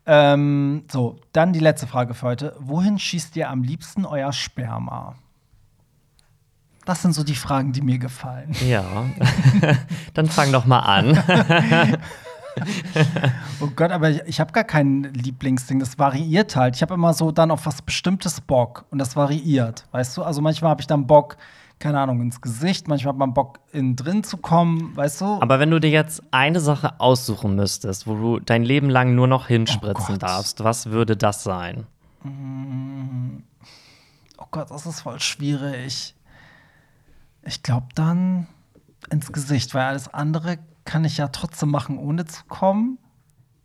Ähm, so, dann die letzte Frage für heute. Wohin schießt ihr am liebsten euer Sperma? Das sind so die Fragen, die mir gefallen. Ja, [LAUGHS] dann fang doch mal an. [LAUGHS] Oh Gott, aber ich, ich habe gar kein Lieblingsding. Das variiert halt. Ich habe immer so dann auf was Bestimmtes Bock und das variiert. Weißt du? Also manchmal habe ich dann Bock, keine Ahnung, ins Gesicht. Manchmal hat man Bock, innen drin zu kommen. Weißt du? Aber wenn du dir jetzt eine Sache aussuchen müsstest, wo du dein Leben lang nur noch hinspritzen Oh darfst, was würde das sein? oh Gott, das ist voll schwierig. Ich glaube dann ins Gesicht, weil alles andere kann ich ja trotzdem machen, ohne zu kommen.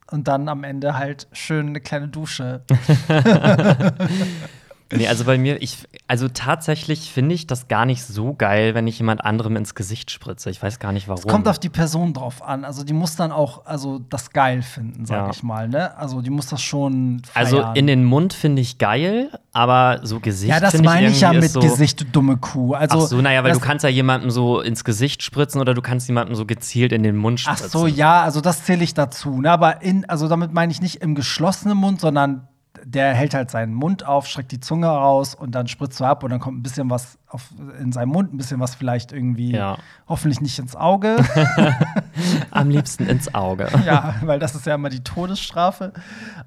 Und dann am Ende halt schön eine kleine Dusche. [LAUGHS] [LAUGHS] Nee, also bei mir, ich, also tatsächlich finde ich das gar nicht so geil, wenn ich jemand anderem ins Gesicht spritze. Ich weiß gar nicht warum. Es kommt auf die Person drauf an. Also die muss dann auch also das geil finden, sag Ja. ich mal. Ne? Also die muss das schon feiern. also in den Mund finde ich geil, aber so Gesicht Ja, das finde ich meine ich ja mit so, Gesicht, du dumme Kuh. Also, Ach so, naja, weil du kannst ja jemandem so ins Gesicht spritzen oder du kannst jemandem so gezielt in den Mund Ach spritzen. so, ja, also das zähle ich dazu. Ne? Aber in, also damit meine ich nicht im geschlossenen Mund, sondern der hält halt seinen Mund auf, streckt die Zunge raus und dann spritzt er ab und dann kommt ein bisschen was auf, in seinem Mund, ein bisschen was vielleicht irgendwie, Ja. hoffentlich nicht ins Auge. [LAUGHS] [LAUGHS] Am liebsten ins Auge. ja, weil das ist ja immer die Todesstrafe.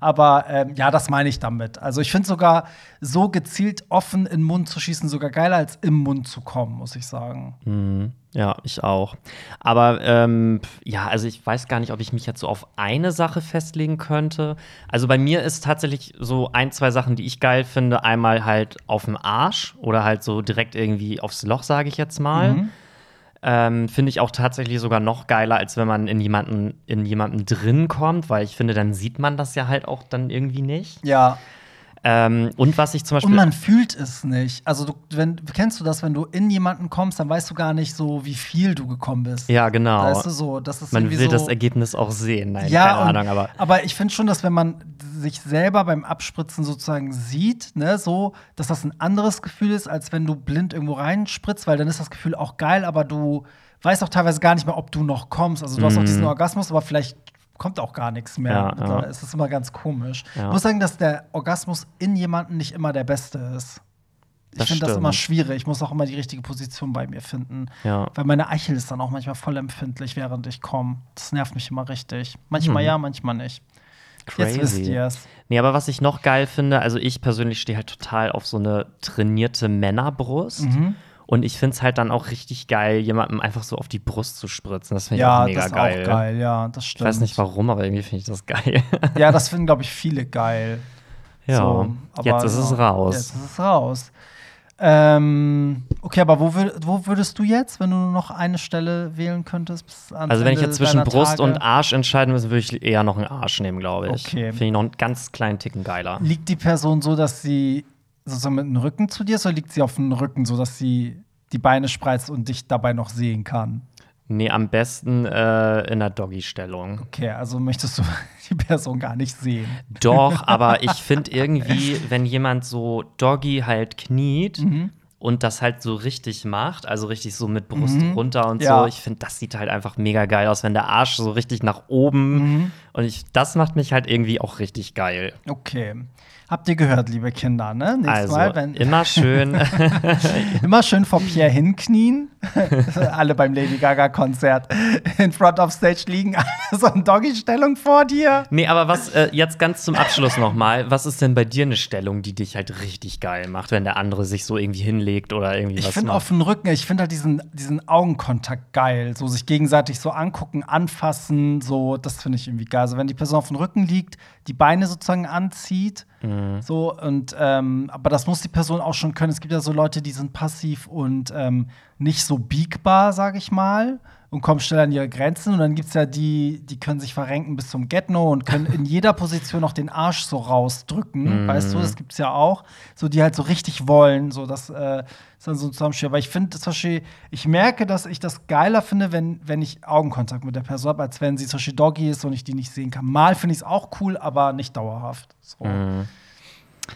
Aber ähm, ja, das meine ich damit. Also ich finde sogar so gezielt offen in den Mund zu schießen sogar geiler als im Mund zu kommen, muss ich sagen. Mhm. Ja, ich auch. Aber ähm, ja, also ich weiß gar nicht, ob ich mich jetzt so auf eine Sache festlegen könnte. Also bei mir ist tatsächlich so ein, zwei Sachen, die ich geil finde. Einmal halt auf dem Arsch oder halt so direkt irgendwie aufs Loch, sage ich jetzt mal. Mhm. Ähm, finde ich auch tatsächlich sogar noch geiler, als wenn man in jemanden, in jemanden drin kommt, weil ich finde, dann sieht man das ja halt auch dann irgendwie nicht. Ja, Ähm, und was ich zum Beispiel. Und man fühlt es nicht. Also, du, wenn, kennst du das, wenn du in jemanden kommst, dann weißt du gar nicht so, wie viel du gekommen bist. ja, genau. Weißt du so, das ist man will so, das Ergebnis auch sehen. Nein, ja, keine und, Ahnung, aber. aber ich finde schon, dass wenn man sich selber beim Abspritzen sozusagen sieht, ne, so, dass das ein anderes Gefühl ist, als wenn du blind irgendwo reinspritzt, weil dann ist das Gefühl auch geil, aber du weißt auch teilweise gar nicht mehr, ob du noch kommst. Also du hast auch diesen Orgasmus, aber vielleicht kommt auch gar nichts mehr. Ja, Da ja. ist es immer ganz komisch. Ja. Ich muss sagen, dass der Orgasmus in jemandem nicht immer der beste ist. Ich finde das immer schwierig. Ich muss auch immer die richtige Position bei mir finden. Weil meine Eichel ist dann auch manchmal voll empfindlich, während ich komme. Das nervt mich immer richtig. Manchmal ja, manchmal nicht. Jetzt wisst Crazy. ihr es. Nee, aber was ich noch geil finde, also ich persönlich stehe halt total auf so eine trainierte Männerbrust. Mhm. Und ich finde es halt dann auch richtig geil, jemandem einfach so auf die Brust zu spritzen. Das finde ich Ja, auch mega das ist geil. auch geil. Ja, das Ich stimmt. weiß nicht warum, aber irgendwie finde ich das geil. [LAUGHS] Ja, das finden, glaube ich, viele geil. ja, So, aber jetzt ist es raus. Jetzt ist es raus. Ähm, okay, aber wo, wür wo würdest du jetzt, wenn du nur noch eine Stelle wählen könntest? Also wenn ich jetzt zwischen Brust Tage? und Arsch entscheiden müsste, würde ich eher noch einen Arsch nehmen, glaube ich. Okay. Finde ich noch einen ganz kleinen Ticken geiler. Liegt die Person so, dass sie sozusagen mit dem Rücken zu dir ist, oder liegt sie auf dem Rücken, so dass sie die Beine spreizt und dich dabei noch sehen kann? Nee, am besten äh, in der Doggy-Stellung. Okay, also möchtest du [LAUGHS] die Person gar nicht sehen. Doch, [LAUGHS] aber ich finde irgendwie, wenn jemand so Doggy halt kniet Mhm. und das halt so richtig macht, also richtig so mit Brust runter und Ja. so, ich finde, das sieht halt einfach mega geil aus, wenn der Arsch so richtig nach oben Mhm. Und ich, das macht mich halt irgendwie auch richtig geil. Okay. Habt ihr gehört, liebe Kinder, ne? Nächstes Also Mal, wenn immer schön. [LAUGHS] [LAUGHS] immer schön vor Pierre hinknien. [LAUGHS] alle beim Lady Gaga Konzert in front of stage liegen, so in Doggy-Stellung vor dir. nee, aber was äh, jetzt ganz zum Abschluss nochmal, was ist denn bei dir eine Stellung, die dich halt richtig geil macht, wenn der andere sich so irgendwie hinlegt oder irgendwie Ich was finde macht? auf den Rücken, ich finde halt diesen, diesen Augenkontakt geil. So sich gegenseitig so angucken, anfassen, so, das finde ich irgendwie geil. Also wenn die Person auf dem Rücken liegt, die Beine sozusagen anzieht, Mhm. so und ähm, aber das muss die Person auch schon können. Es gibt ja so Leute, die sind passiv und ähm, nicht so biegbar, sage ich mal. Und kommen schnell an ihre Grenzen. Und dann gibt es ja die, die können sich verrenken bis zum Get-No und können in [LAUGHS] jeder Position auch den Arsch so rausdrücken. Weißt du, das gibt es ja auch. So, die halt so richtig wollen. So, das äh, ist dann so ein Zusammenspiel. Aber ich finde zum Beispiel, ich merke, dass ich das geiler finde, wenn, wenn ich Augenkontakt mit der Person habe, als wenn sie zum Beispiel Doggy ist und ich die nicht sehen kann. Mal finde ich es auch cool, aber nicht dauerhaft. So.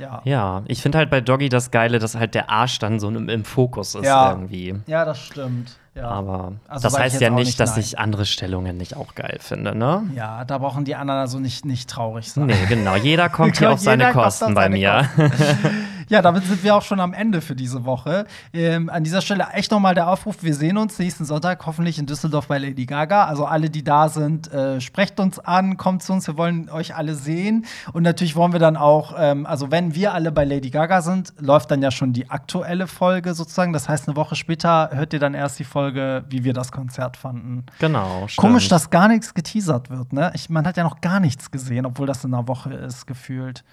Ja. Ja, ich finde halt bei Doggy das Geile, dass halt der Arsch dann so im, im Fokus ist Ja. irgendwie. Ja, das stimmt. Ja. Aber Also das heißt ja nicht, dass nein. ich andere Stellungen nicht auch geil finde, ne? Ja, da brauchen die anderen also nicht, nicht traurig sein. Nee, genau. Jeder kommt [LAUGHS] hier auf seine Kosten bei mir. [LAUGHS] Ja, damit sind wir auch schon am Ende für diese Woche. Ähm, an dieser Stelle echt nochmal der Aufruf: Wir sehen uns nächsten Sonntag hoffentlich in Düsseldorf bei Lady Gaga. Also alle, die da sind, äh, sprecht uns an, kommt zu uns. Wir wollen euch alle sehen. Und natürlich wollen wir dann auch, ähm, also wenn wir alle bei Lady Gaga sind, läuft dann ja schon die aktuelle Folge sozusagen. Das heißt, eine Woche später hört ihr dann erst die Folge, wie wir das Konzert fanden. Genau. Stimmt. Komisch, dass gar nichts geteasert wird, ne? Ich, man hat ja noch gar nichts gesehen, obwohl das in einer Woche ist, gefühlt.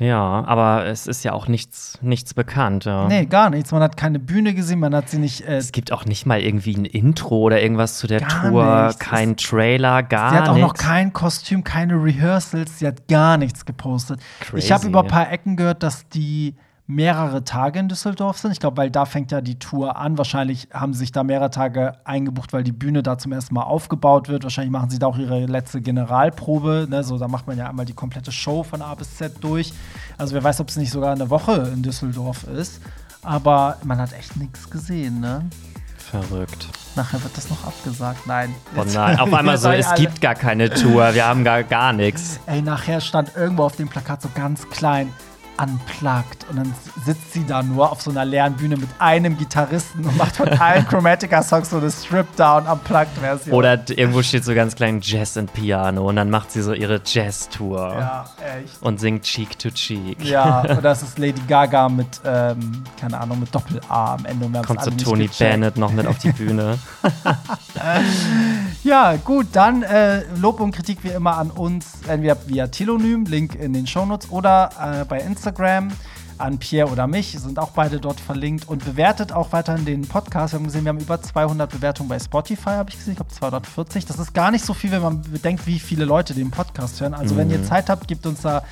Ja, aber es ist ja auch nichts, nichts bekannt. Ja. Nee, gar nichts. Man hat keine Bühne gesehen, man hat sie nicht. Äh, Es gibt auch nicht mal irgendwie ein Intro oder irgendwas zu der Gar Tour, nichts. kein Trailer, gar sie hat auch noch nichts. kein Kostüm, keine Rehearsals, sie hat gar nichts gepostet. Ich habe Crazy. über ein paar Ecken gehört, dass die mehrere Tage in Düsseldorf sind. Ich glaube, weil da fängt ja die Tour an. Wahrscheinlich haben sie sich da mehrere Tage eingebucht, weil die Bühne da zum ersten Mal aufgebaut wird. Wahrscheinlich machen sie da auch ihre letzte Generalprobe. Ne? So, da macht man ja einmal die komplette Show von A bis Z durch. Also wer weiß, ob es nicht sogar eine Woche in Düsseldorf ist. Aber man hat echt nichts gesehen, ne? Verrückt. Nachher wird das noch abgesagt. Nein. Oh nein, auf einmal [LAUGHS] so, es alle- gibt gar keine Tour, wir haben gar, gar nichts. Ey, nachher stand irgendwo auf dem Plakat so ganz klein unplugged und dann sitzt sie da nur auf so einer leeren Bühne mit einem Gitarristen und macht von allen Chromatica-Songs so eine Stripped-Down Unplugged-Version. Oder irgendwo steht so ganz klein Jazz and Piano und dann macht sie so ihre Jazz-Tour Ja, echt. und singt Cheek to Cheek. Ja, [LAUGHS] und das ist Lady Gaga mit, ähm, keine Ahnung, mit Doppel-A am Ende. und Kommt so Tony. Bennett noch mit auf die Bühne. [LAUGHS] Ja, gut, dann äh, Lob und Kritik wie immer an uns, entweder via Telonym, Link in den Shownotes, oder äh, bei Instagram an Pierre oder mich, sind auch beide dort verlinkt und bewertet auch weiterhin den Podcast. Wir haben gesehen, wir haben über 200 Bewertungen bei Spotify, habe ich gesehen, ich glaube 240. Das ist gar nicht so viel, wenn man bedenkt, wie viele Leute den Podcast hören. Also wenn ihr Zeit habt, gebt uns da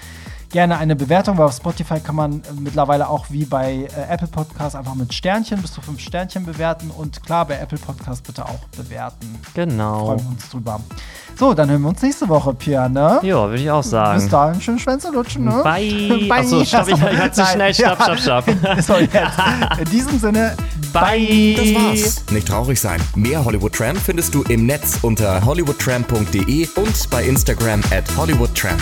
Gerne eine Bewertung, weil auf Spotify kann man äh, mittlerweile auch wie bei äh, Apple Podcasts einfach mit Sternchen bis zu fünf Sternchen bewerten und klar bei Apple Podcasts bitte auch bewerten. Genau. Freuen wir uns drüber. So, dann hören wir uns nächste Woche, Pia, ne? Ja, würde ich auch sagen. Bis dahin, schöne Schwänze lutschen, ne? Bye. [LAUGHS] Bye. Achso, stopp, ich, ich war zu schnell. Stopp, stopp, stopp. [LAUGHS] So, jetzt. [LAUGHS] In diesem Sinne, Bye. Das war's. Nicht traurig sein. Mehr Hollywood Tramp findest du im Netz unter hollywoodtramp.de und bei Instagram at hollywoodtramp.